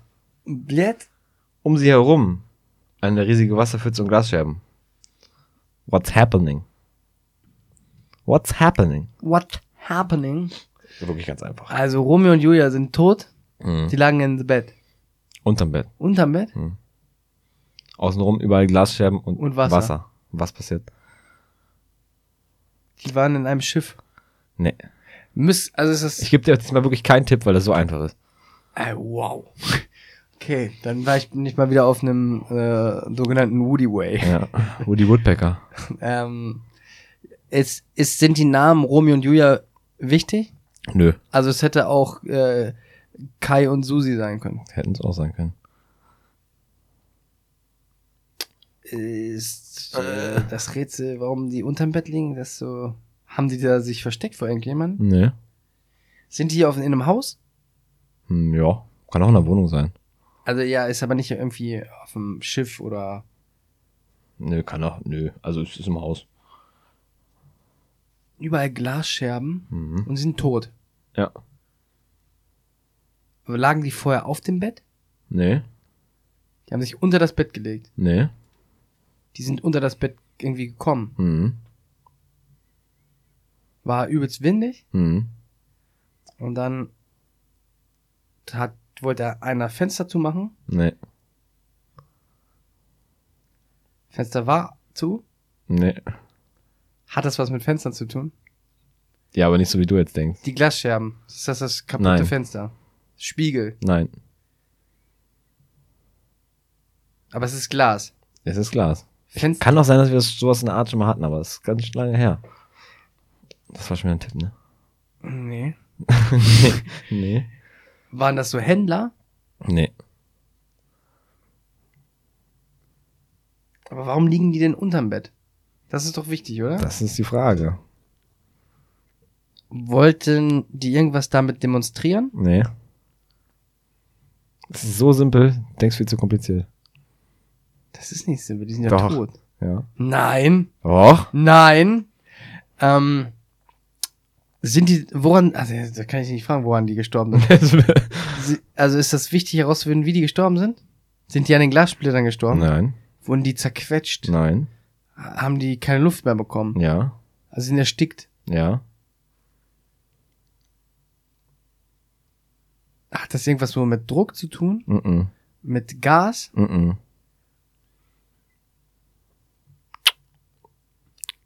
Juliette? Um sie herum eine riesige Wasserpfütze und Glasscherben. What's happening? What's happening? What happening? Wirklich ganz einfach. Also Romeo und Julia sind tot. Mhm. Die lagen ins Bett. Unterm Bett. Unterm Bett? Außenrum überall Glasscherben und, Und Wasser. Wasser. Was passiert? Die waren in einem Schiff. Nee. Müß, also ist das. Ich gebe dir diesmal wirklich keinen Tipp, weil das so einfach ist. Äh, wow. Okay, dann war ich nicht mal wieder auf einem äh, sogenannten Woody Way. Ja. Woody Woodpecker. Ähm, ist, ist, sind die Namen Romeo und Julia wichtig? Nö. Also es hätte auch äh, Kai und Susi sein können. Hätten es auch sein können. Ist äh, das Rätsel, warum die unterm Bett liegen, das so. Haben die da sich versteckt vor irgendjemandem? Nee. Sind die hier auf, in einem Haus? Hm, ja. Kann auch in der Wohnung sein. Also ja, ist aber nicht irgendwie auf dem Schiff oder. Nö, kann auch. Nö. Also es ist im Haus. Überall Glasscherben Mhm. und sie sind tot. Ja. Aber lagen die vorher auf dem Bett? Nee. Die haben sich unter das Bett gelegt. Nee. Die sind unter das Bett irgendwie gekommen. Mhm. War übelst windig Mhm. und dann hat, wollte einer Fenster zumachen. Nee. Fenster war zu. Nee. Hat das was mit Fenstern zu tun? Ja, aber nicht so wie du jetzt denkst. Die Glasscherben. Ist das das kaputte Nein. Fenster? Spiegel. Nein. Aber es ist Glas. Es ist Glas. Fenster. Kann auch sein, dass wir sowas in der Art schon mal hatten, aber es ist ganz lange her. Das war schon wieder ein Tipp, ne? Nee. Nee. Waren das so Händler? Nee. Aber warum liegen die denn unterm Bett? Das ist doch wichtig, oder? Das ist die Frage. Wollten die irgendwas damit demonstrieren? Nee. Es ist so simpel, denkst viel zu kompliziert. Das ist nicht simpel, die sind ja Doch. tot. Ja. Nein, Doch. nein. Ähm, sind die, woran, also da kann ich nicht fragen, woran die gestorben sind. Also ist das wichtig herauszufinden, wie die gestorben sind? Sind die an den Glassplittern gestorben? Nein. Wurden die zerquetscht? Nein. Haben die keine Luft mehr bekommen? Ja. Also sind erstickt? Ja. Hat das irgendwas so mit Druck zu tun? Mhm. Mit Gas? Mhm.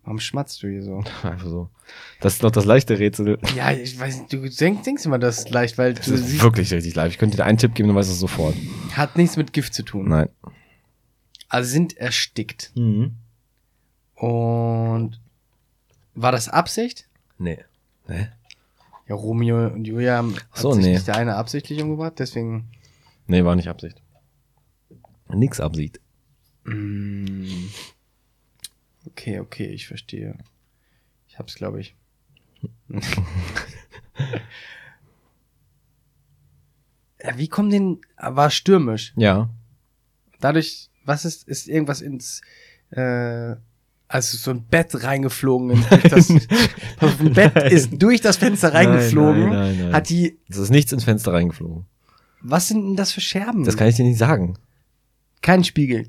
Warum schmatzt du hier so? Einfach so. Das ist doch das leichte Rätsel. Ja, ich weiß nicht, du denkst, denkst immer das ist leicht, weil Das du ist siehst, wirklich richtig leicht. Ich könnte dir einen Tipp geben, du weißt es sofort. hat nichts mit Gift zu tun. Nein. Also sind erstickt. Mhm. Und war das Absicht? Nee. Nee? Ja, Romeo und Julia haben so, nee. nicht der eine absichtlich umgebracht, deswegen. Nee, war nicht Absicht. Nix Absicht. Mm, okay, okay, ich verstehe. Ich hab's, glaube ich. ja, wie kommt denn. War stürmisch. Ja. Dadurch, was ist, ist irgendwas ins. Äh, also so ein Bett reingeflogen. in- das, ein Bett ist durch das Fenster reingeflogen. Nein, nein, nein. Hat die. Es ist nichts ins Fenster reingeflogen. Was sind denn das für Scherben? Das kann ich dir nicht sagen. Kein Spiegel.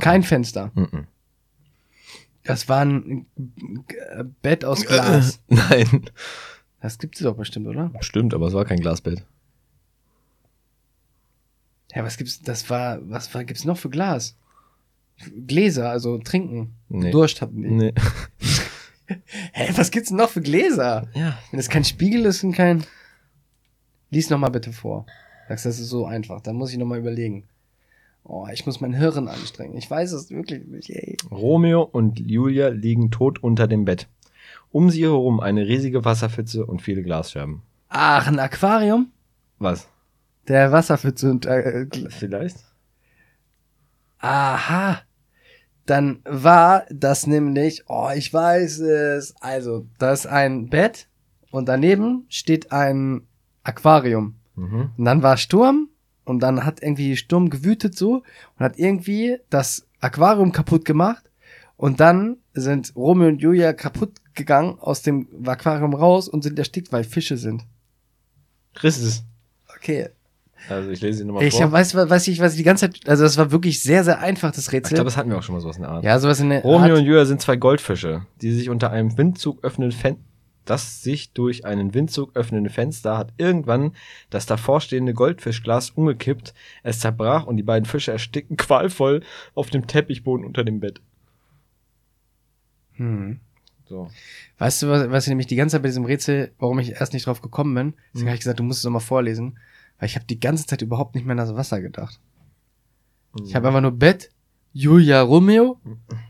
Kein Fenster. Mhm. Das war ein äh, Bett aus Glas. Nein. Das gibt's doch bestimmt, oder? Stimmt, aber es war kein Glasbett. Ja, was gibt's? Das war, was war, gibt's noch für Glas? Gläser, also trinken. Nee. Durst hatten die. Nee. Hä, was gibt's denn noch für Gläser? Ja. Wenn es kein Spiegel ist und kein. Lies noch mal bitte vor. Sagst, das ist so einfach. Da muss ich noch mal überlegen. Oh, ich muss mein Hirn anstrengen. Ich weiß es wirklich nicht. Ey. Romeo und Julia liegen tot unter dem Bett. Um sie herum eine riesige Wasserpfütze und viele Glasscherben. Ach, ein Aquarium? Was? Der Wasserpfütze und äh, Gl- Vielleicht? Aha. Dann war das nämlich, oh, ich weiß es. Also, da ist ein Bett und daneben steht ein Aquarium. Mhm. Und dann war Sturm und dann hat irgendwie Sturm gewütet so und hat irgendwie das Aquarium kaputt gemacht und dann sind Romeo und Julia kaputt gegangen aus dem Aquarium raus und sind erstickt, weil Fische sind. Chris ist. Okay. Also ich lese sie nochmal Ich vor. hab, weiß, weiß ich, was ich die ganze Zeit, also das war wirklich sehr, sehr einfach, das ich Rätsel. glaube, das hatten wir auch schon mal sowas in der Art. ja, sowas in der Romeo Art. und Julia sind zwei Goldfische, die sich unter einem Windzug öffnenden Fen das sich durch einen Windzug öffnende Fenster hat irgendwann das davorstehende Goldfischglas umgekippt, es zerbrach und die beiden Fische erstickten qualvoll auf dem Teppichboden unter dem Bett. Hm. So. Weißt du, was, was ich nämlich die ganze Zeit bei diesem Rätsel, warum ich erst nicht drauf gekommen bin? Deswegen Mhm. habe ich gesagt, du musst es nochmal vorlesen. Weil ich habe die ganze Zeit überhaupt nicht mehr an das Wasser gedacht. Ich habe einfach nur Bett, Julia Romeo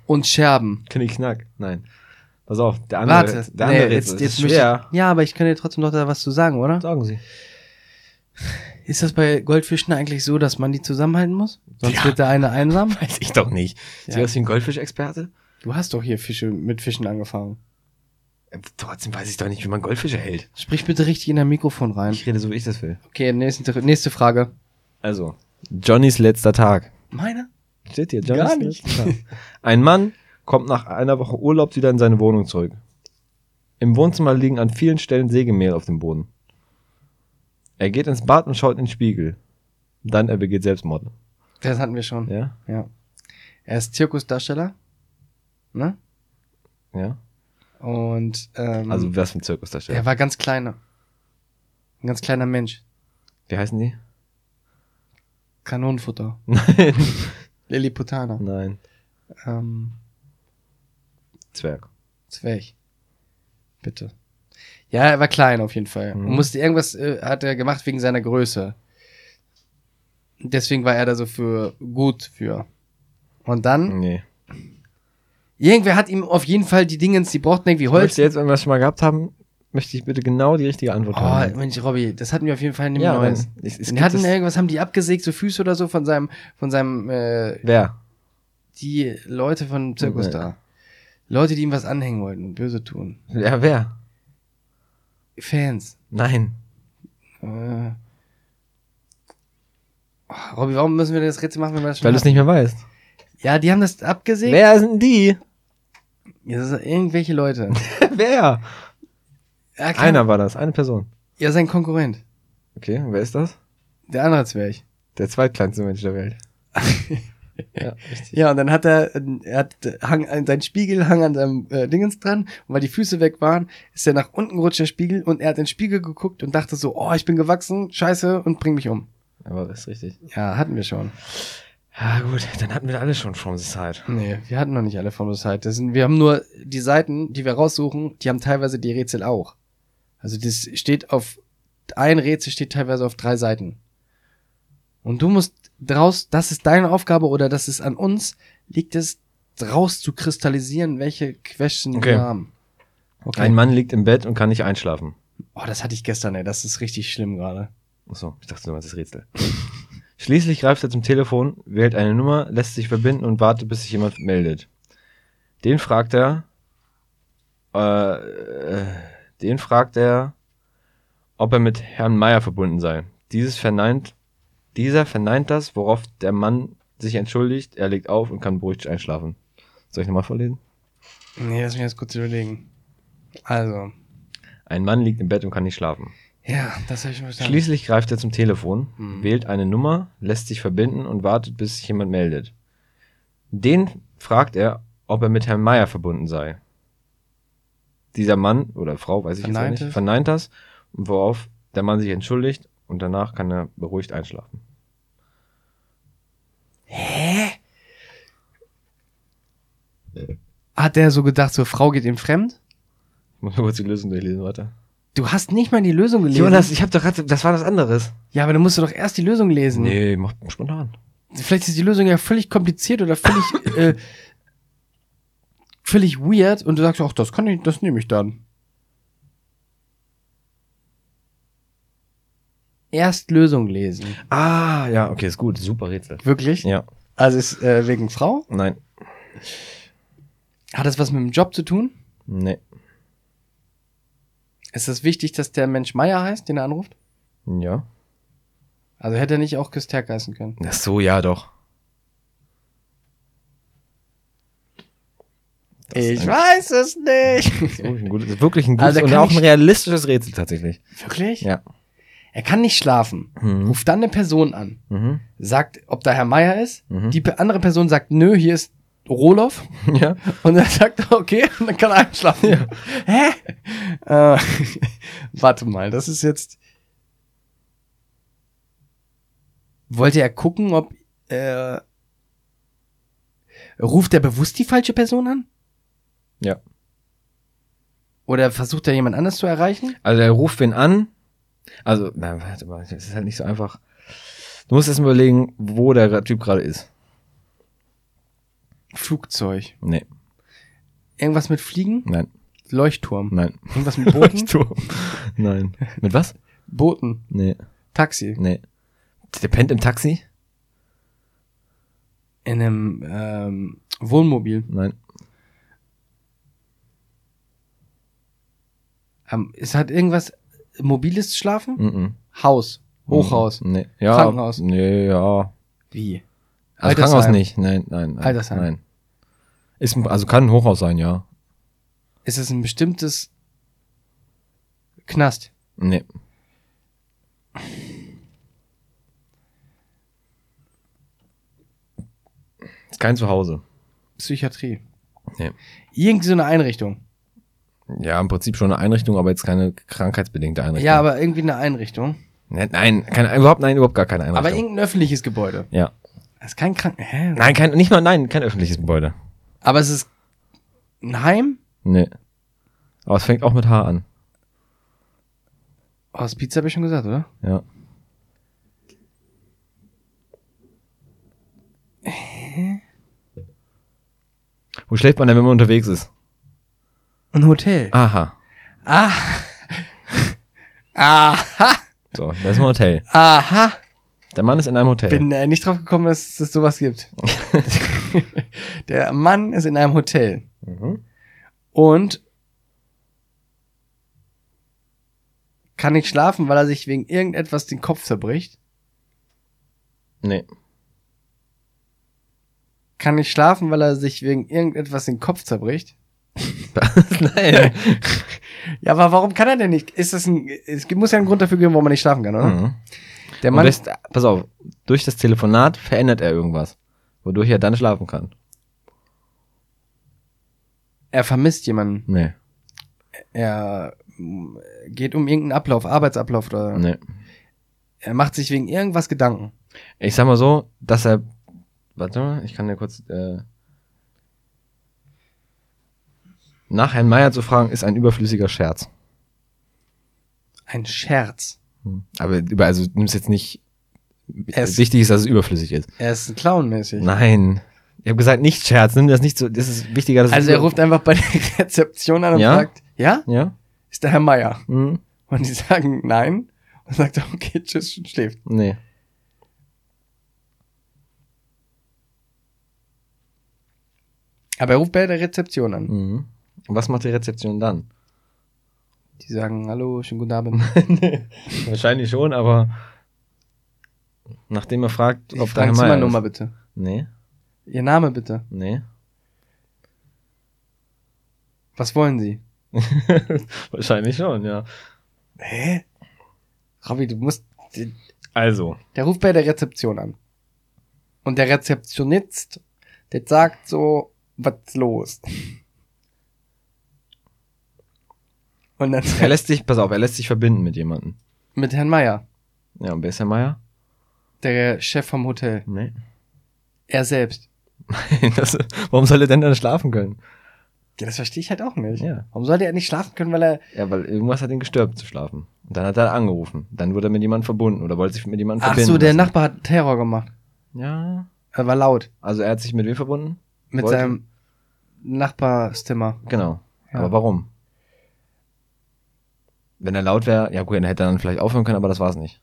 und Scherben. Knick-Knack. Nein. Pass auf, der andere, Warte, der andere nee, jetzt, jetzt schwer. ich, Ja, aber ich kann dir trotzdem noch da was zu sagen, oder? Sagen Sie. Ist das bei Goldfischen eigentlich so, dass man die zusammenhalten muss? Sonst Ja. wird der eine einsam? Weiß ich doch nicht. Ja. Sie aus wie ein Goldfischexperte? Du hast doch hier Fische mit Fischen angefangen. Äh, Trotzdem weiß ich doch nicht, wie man Goldfische hält. Sprich bitte richtig in dein Mikrofon rein. Ich rede so, wie ich das will. Okay, nächste, nächste Frage. Also, Johnnys letzter Tag. Meine? Steht hier, Gar Johnnys nicht. letzter Tag. Ein Mann kommt nach einer Woche Urlaub wieder in seine Wohnung zurück. Im Wohnzimmer liegen an vielen Stellen Sägemehl auf dem Boden. Er geht ins Bad und schaut in den Spiegel. Dann er begeht Selbstmord. Das hatten wir schon. Ja? Ja. Er ist Zirkusdarsteller. Ne? Ja? Und ähm, Also, was für ein Zirkus da steht. er war ganz kleiner. Ein ganz kleiner Mensch. Wie heißen die? Kanonenfutter. Nein. Lilliputaner. Nein. Ähm, Zwerg. Zwerg. Bitte. Ja, er war klein auf jeden Fall. Mhm. Und musste irgendwas äh, hat er gemacht wegen seiner Größe. Deswegen war er da so für gut für. Und dann, Nee. irgendwer hat ihm auf jeden Fall die Dingens, die brauchten irgendwie Holz. möchte jetzt, wenn wir es schon mal gehabt haben, möchte ich bitte genau die richtige Antwort Oh, haben. Mensch, Robby, das hatten wir auf jeden Fall in dem Ja, Neues. es- es hatten irgendwas, haben die abgesägt, so Füße oder so von seinem, von seinem, äh, Wer? die Leute von Zirkus Nee. da. Leute, die ihm was anhängen wollten und böse tun. Ja, wer? Fans. Nein. Äh. Oh, Robby, warum müssen wir das Rätsel machen, wenn wir das schon Weil du es nicht mehr weißt. Ja, die haben das abgesägt. Wer sind die? Ja, das sind irgendwelche Leute. wer? Ja. Einer war das, eine Person. Ja, sein Konkurrent. Okay, wer ist das? Der andere Zwerg. Der zweitkleinste Mensch der Welt. ja. Ja, und dann hat er, er hat, hang, an- sein Spiegel hang an seinem äh, Dingens dran und weil die Füße weg waren, ist er nach unten gerutscht, der Spiegel, und er hat in den Spiegel geguckt und dachte so, oh, ich bin gewachsen, scheiße, und bring mich um. Aber das ist richtig. Ja, hatten wir schon. Ja, gut, dann hatten wir alle schon From the Side. Nee, wir hatten noch nicht alle von der Seite. Das sind, wir haben nur die Seiten, die wir raussuchen, die haben teilweise die Rätsel auch. Also das steht auf, ein Rätsel steht teilweise auf drei Seiten. Und du musst draus, das ist deine Aufgabe oder das ist an uns, liegt es draus zu kristallisieren, welche Question Okay. wir haben. Okay. Ein Mann liegt im Bett und kann nicht einschlafen. oh, das hatte ich gestern, ey. Das ist richtig schlimm gerade. Achso, ich dachte, du meinst das Rätsel. Schließlich greift er zum Telefon, wählt eine Nummer, lässt sich verbinden und wartet, bis sich jemand meldet. Den fragt er, äh, äh, den fragt er, ob er mit Herrn Meier verbunden sei. Dieses verneint, dieser verneint das, worauf der Mann sich entschuldigt, er legt auf und kann beruhigt einschlafen. Soll ich nochmal vorlesen? Nee, lass mich jetzt kurz überlegen. Also, Ein Mann liegt im Bett und kann nicht schlafen. ja, das habe ich verstanden. Schließlich greift er zum Telefon, Hm. wählt eine Nummer, lässt sich verbinden und wartet, bis sich jemand meldet. Den fragt er, ob er mit Herrn Meier verbunden sei. Dieser Mann oder Frau, weiß ich Verneint jetzt nicht, verneint das, worauf der Mann sich entschuldigt und danach kann er beruhigt einschlafen. Hat der so gedacht, so Frau geht ihm fremd? Ich muss mal kurz die Lösung durchlesen, warte. Du hast nicht mal die Lösung gelesen. Jonas, ich hab doch gerade, das war was anderes. Ja, aber dann musst du doch erst die Lösung lesen. Nee, mach spontan. Vielleicht ist die Lösung ja völlig kompliziert oder völlig, äh, völlig weird und du sagst, ach, das kann ich, das nehme ich dann. Erst Lösung lesen. Ah, ja, okay, ist gut, super Rätsel. Wirklich? Ja, Also ist äh, wegen Frau? nein, Hat das was mit dem Job zu tun? nee, Ist es wichtig, dass der Mensch Meier heißt, den er anruft? ja. Also hätte er nicht auch Küsterk heißen können. Ach so, ja, doch. Ich ein- weiß es nicht. Ein gutes, wirklich ein Also gutes der und kann auch ein realistisches Rätsel tatsächlich. Wirklich? Ja. Er kann nicht schlafen. Mhm. Ruft dann eine Person an. Mhm. sagt, ob da Herr Meier ist. Mhm. Die andere Person sagt, nö, hier ist Roloff. Ja. Und er sagt, okay, und dann kann er einschlafen. Hä? Äh, warte mal, das ist jetzt. Wollte er gucken, ob äh, ruft er bewusst die falsche Person an? Ja. Oder versucht er jemand anders zu erreichen? Also er ruft wen an. Also, na, warte mal, das ist halt nicht so einfach. Du musst erst mal überlegen, wo der Typ gerade ist. Flugzeug. Nee, Irgendwas mit Fliegen? nein, Leuchtturm. nein. Irgendwas mit Booten? Leuchtturm. Nein. Mit was? Booten. Nee, Taxi. nee. Der pennt im Taxi? In einem ähm, Wohnmobil. Nein. Ähm, es hat irgendwas mobiles Schlafen? Mhm. Haus. Hochhaus. Nee. Ja, Krankenhaus. Nee, ja. Wie? Also. Krankenhaus nicht. Nein, nein, nein. Altersheim. Nein. Ist, also kann ein Hochhaus sein, ja. Ist es ein bestimmtes Knast? Nee. Ist kein Zuhause. Psychiatrie. Nee. Irgendwie so eine Einrichtung. Ja, im Prinzip schon eine Einrichtung, aber jetzt keine krankheitsbedingte Einrichtung. Ja, aber irgendwie eine Einrichtung. Nee, Nein, keine, überhaupt, nein, überhaupt gar keine Einrichtung. Aber irgendein öffentliches Gebäude. ja. Das ist kein Kranken. Hä? Nein, kein, nicht mal, nein, kein öffentliches Gebäude. Aber es ist ein Heim? Nee. Aber es fängt auch mit H an. Hospiz habe ich schon gesagt, oder? Ja. Wo schläft man denn, wenn man unterwegs ist? Ein Hotel. Aha. Ah. Aha. So, das ist ein Hotel. Aha. Der Mann ist in einem Hotel. Bin äh, nicht drauf gekommen, dass es sowas gibt. Der Mann ist in einem Hotel. Mhm. Und kann nicht schlafen, weil er sich wegen irgendetwas den Kopf zerbricht. Nee. Kann nicht schlafen, weil er sich wegen irgendetwas den Kopf zerbricht. Nein. Ja, aber warum kann er denn nicht? Ist das ein, es muss ja einen Grund dafür geben, warum man nicht schlafen kann, oder? Mhm. Der Mann, durch, pass auf, durch das Telefonat verändert er irgendwas, wodurch er dann schlafen kann. er vermisst jemanden. Nee. Er mm, geht um irgendeinen Ablauf, Arbeitsablauf oder Nee. er macht sich wegen irgendwas Gedanken. Ich sag mal so, dass er. Warte mal, ich kann dir kurz. Äh, nach Herrn Meier zu fragen, ist ein überflüssiger Scherz. Ein Scherz. Aber über, also du nimmst jetzt nicht. Ist- wichtig ist, dass es überflüssig ist. Er ist ein Clown-mäßig. Nein. Ich habe gesagt, nicht Scherz. Nimm das nicht so. Das ist wichtiger, dass es Also er ruft einfach bei der Rezeption an und Ja? fragt, ja, Ja? ist der Herr Meier? Hm? Und die sagen nein. Und sagt er, okay, tschüss, und schläft. Nee. Aber er ruft bei der Rezeption an. Mhm. Und was macht die Rezeption dann? Die sagen, hallo, schönen guten Abend. Wahrscheinlich schon, aber nachdem er fragt, ob der fragen Herr Meier Zimmernummer ist. bitte. Nee, Ihr Name bitte. nee. Was wollen Sie? Wahrscheinlich schon, ja. Hä? Robby, du musst. Also. Der ruft bei der Rezeption an. Und der Rezeptionist, der sagt so, was ist los? Und dann Er lässt sich, pass auf, er lässt sich verbinden mit jemandem. mit Herrn Meier, Ja, und wer ist Herr Meier? der Chef vom Hotel. Nee. Er selbst. Das, warum soll er denn dann schlafen können? Ja, das verstehe ich halt auch nicht. Ja. Warum sollte er nicht schlafen können, weil er. Ja, weil irgendwas hat ihn gestört zu schlafen. Und dann hat er angerufen. Dann wurde er mit jemandem verbunden oder wollte sich mit jemandem Ach verbinden. so, der lassen. Nachbar hat Terror gemacht. Ja. Er war laut. Also er hat sich mit wem verbunden? Mit Wollte- seinem Nachbarstimmer. Genau. Ja. Aber warum? Wenn er laut wäre, ja gut, dann hätte er dann vielleicht aufhören können, aber das war's nicht.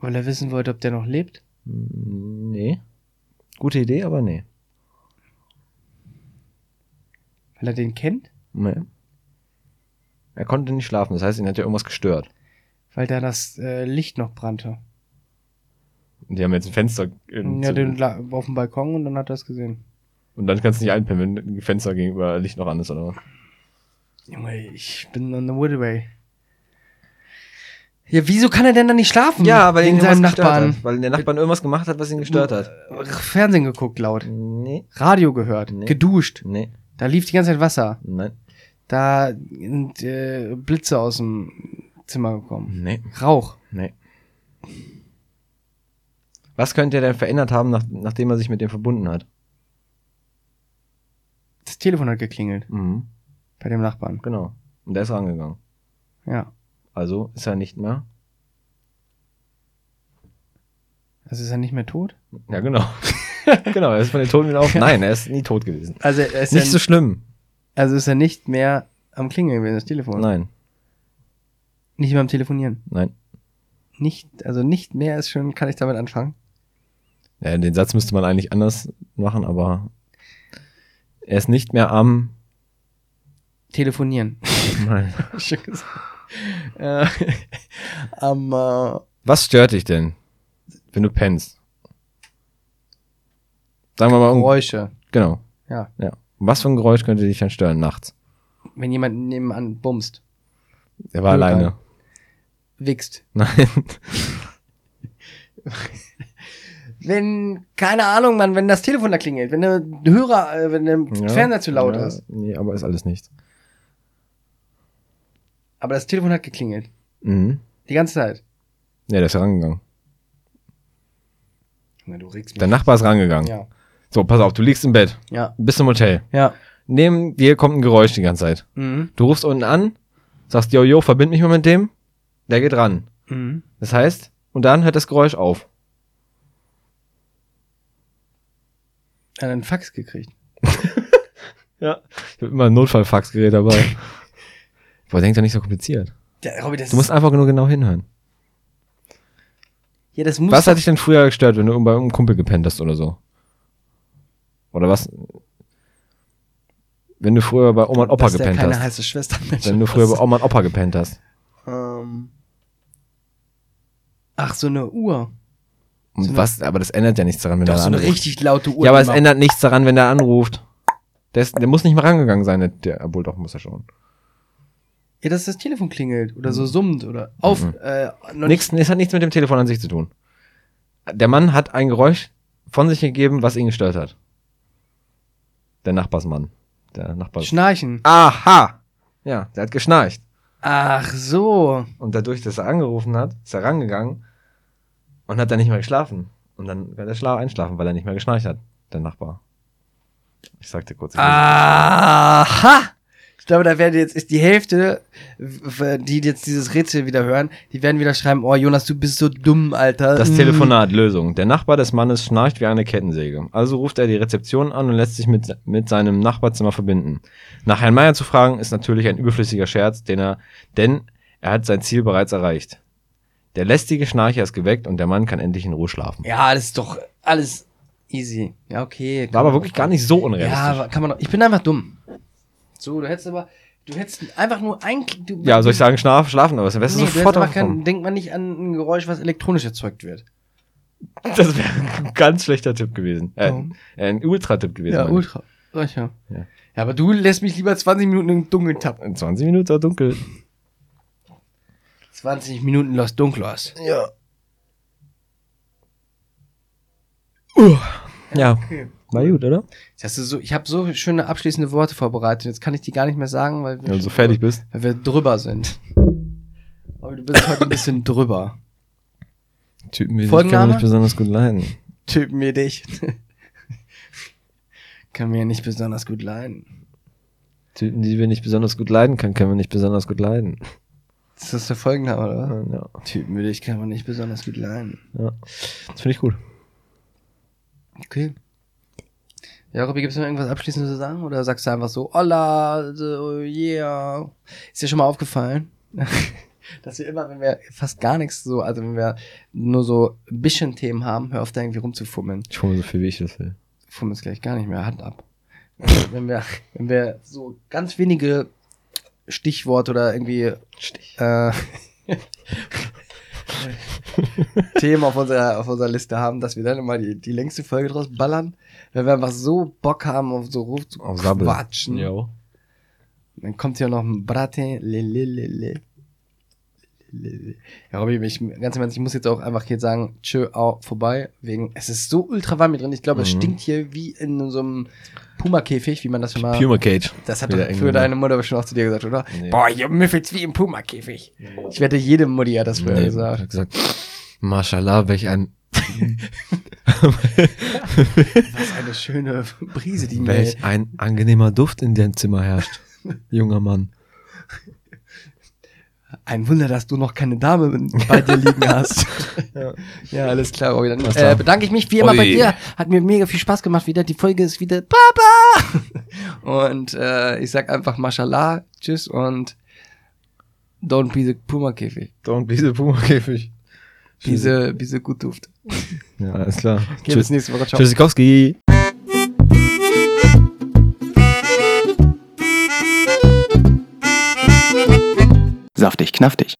Weil er wissen wollte, ob der noch lebt. Mm, Nee. Gute Idee, aber nee. Weil er den kennt. Nee. Er konnte nicht schlafen, das heißt, ihn hat ja irgendwas gestört. Weil da das äh, Licht noch brannte. Und die haben jetzt ein Fenster. in- Ja, den auf dem Balkon und dann hat er es gesehen. Und dann kannst du nicht einpennen, wenn ein Fenster gegenüber Licht noch an ist, oder was? Junge, ich bin on the Woodway. Ja, wieso kann er denn dann nicht schlafen? ihn in seinem Nachbarn. Hat, weil der Nachbarn irgendwas gemacht hat, was ihn gestört hat. Fernsehen geguckt laut. Nee. Radio gehört. Nee. Geduscht. Nee. Da lief die ganze Zeit Wasser. Nein. Da sind äh, Blitze aus dem Zimmer gekommen. Nee. Rauch. Nee. Was könnte er denn verändert haben, nach, nachdem er sich mit dem verbunden hat? Das Telefon hat geklingelt Mhm. bei dem Nachbarn. Genau. Und der ist rangegangen. Ja. Also ist er nicht mehr. Also ist er nicht mehr tot? Ja, genau. genau, er ist von den Toten wieder auf. Nein, er ist nie tot gewesen. Also er ist, Nicht ja, so schlimm. also ist er nicht mehr am Klingeln gewesen, das Telefon. Nein, Nicht mehr am Telefonieren. nein. Nicht, also nicht mehr ist schon, kann ich damit anfangen. Ja, den Satz müsste man eigentlich anders machen, aber er ist nicht mehr am. Telefonieren. Nein. Schön gesagt. äh, am, äh, Was stört dich denn, wenn du pennst? Sagen wir mal, um, Geräusche. genau. Ja. Ja. Was für ein Geräusch könnte dich dann stören nachts? Wenn jemand nebenan bumst, Er war Null alleine. wichst. Nein. Wenn, keine Ahnung, Mann, wenn das Telefon da klingelt, wenn der Hörer, äh, wenn der Ja, Fernseher zu laut ja, ist. Nee, aber ist alles nicht. Aber das Telefon hat geklingelt. Mhm. Die ganze Zeit. Ja, der ist rangegangen. Na, du regst mich. Der Nachbar ist rangegangen. Ja. So, pass auf, du liegst im Bett, Ja. bist im Hotel. Ja. Neben dir kommt ein Geräusch die ganze Zeit. Mhm. Du rufst unten an, sagst, yo, yo, verbind mich mal mit dem. Der geht ran. Mhm. Das heißt, und dann hört das Geräusch auf. Er hat einen Fax gekriegt. Ja. Ich habe immer ein Notfallfaxgerät dabei. Boah, denk doch nicht so kompliziert. Ja, Robby, das Du musst einfach nur genau hinhören. ja, das muss Was hat dich denn früher gestört, wenn du bei einem Kumpel gepennt hast oder so? Oder was? Wenn du früher bei Oma und Opa dass der gepennt keine hast. heiße Schwester Mensch, Wenn du früher bei Oma und Opa gepennt hast. ähm, Ach, so eine Uhr. Und So eine- was? Aber das ändert ja nichts daran, wenn Doch, der so eine anruft. richtig laute Uhr. Ja, aber es ändert nichts daran, wenn der anruft. Der, ist, der muss nicht mehr rangegangen sein, der- obwohl doch muss er schon. Ja, dass das Telefon klingelt oder so summt oder auf. Mhm. Äh, Nichts, es hat nichts mit dem Telefon an sich zu tun. Der Mann hat ein Geräusch von sich gegeben, was ihn gestört hat. Der Nachbarsmann. Der Nachbar. Schnarchen. Aha! Ja, der hat geschnarcht. Ach so. Und dadurch, dass er angerufen hat, ist er rangegangen und hat dann nicht mehr geschlafen. Und dann wird er schlau einschlafen, weil er nicht mehr geschnarcht hat, der Nachbar. Ich sagte kurz. ich Aha! Ich glaube, da werden jetzt ist die Hälfte, die jetzt dieses Rätsel wieder hören, die werden wieder schreiben, oh Jonas, du bist so dumm, Alter. Das Mm. Telefonat, Lösung. Der Nachbar des Mannes schnarcht wie eine Kettensäge. Also ruft er die Rezeption an und lässt sich mit, mit seinem Nachbarzimmer verbinden. Nach Herrn Meier zu fragen, ist natürlich ein überflüssiger Scherz, den er, denn er hat sein Ziel bereits erreicht. Der lästige Schnarcher ist geweckt und der Mann kann endlich in Ruhe schlafen. Ja, das ist doch alles easy. Ja, okay. War aber wirklich gar nicht so Ja, unrealistisch. aber kann man doch. Ich bin einfach dumm. So, du hättest aber, du hättest einfach nur ein. Du, Ja, soll ich sagen, schlaf, schlafen, aber es wärst Nee, sofort drauf gekommen. denkt man nicht an ein Geräusch, was elektronisch erzeugt wird. Das wäre ein ganz schlechter Tipp gewesen. Äh, äh, ein Ultra-Tipp gewesen. Ja, ich. ultra. Ja. Ja. aber du lässt mich lieber 20 Minuten im Dunkeln tappen. In 20 Minuten war dunkel. 20 Minuten Los Dunklos. Ja. Ja, Okay. war gut, oder? Hast du so, ich habe so schöne abschließende Worte vorbereitet. Jetzt kann ich die gar nicht mehr sagen, weil wir, du so fertig bist. weil wir drüber sind. Aber du bist heute ein bisschen drüber. Typen wie dich kann man nicht besonders gut leiden. Typen wie dich. kann mir nicht besonders gut leiden. Typen, die wir nicht besonders gut leiden können, können wir nicht besonders gut leiden. Ist das der Folgenname, oder? Ja, Typen wie dich kann man nicht besonders gut leiden. ja. Das finde ich gut. Okay. Ja, Robby, gibt's noch irgendwas Abschließendes zu sagen? Oder sagst du einfach so, hola, so, yeah. Ist dir schon mal aufgefallen? Dass wir immer, wenn wir fast gar nichts so, also wenn wir nur so ein bisschen Themen haben, hör auf da irgendwie rumzufummeln. Ich mir so viel, wie ich das will. Fummeln es gleich gar nicht mehr, Hand ab. wenn wir, wenn wir so ganz wenige Stichworte oder irgendwie Stich. äh, Themen auf unserer, auf unserer Liste haben, dass wir dann immer die, die längste Folge draus ballern, wenn wir einfach so Bock haben, auf so Ruf zu Auf quatschen. Jo. Dann kommt hier noch ein Bratin, le, le, le, le. Le, le. Ja, Robby, ich, ganz im Ernst, ich muss jetzt auch einfach hier sagen, tschö, au, vorbei, wegen, es ist so ultra warm hier drin, ich glaube, es Mhm. stinkt hier wie in so einem Puma-Käfig, wie man das immer, Puma Cage. das hat doch für deine Mutter bestimmt auch zu dir gesagt, oder? Nee. Boah, hier müffelt's wie im Puma-Käfig. Ich wette, jede Mutti hat das früher Nee, gesagt. hat gesagt, Mashallah, welch ein Was eine schöne Brise, die mir. Welch ein angenehmer Duft in dem Zimmer herrscht, junger Mann. Ein Wunder, dass du noch keine Dame bei dir liegen hast. ja. alles klar, Robby. Dann äh, bedanke ich mich wie immer bei Ui. dir. Hat mir mega viel Spaß gemacht wieder. Die Folge ist wieder Papa. und äh, ich sag einfach Mashallah, tschüss und don't be the Puma-Käfig. Don't be the Puma-Käfig. Diese, diese gut Duft. Ja, alles klar. Okay, bis nächste Woche. Ciao. Tschüssikowski. Saftig, knaftig.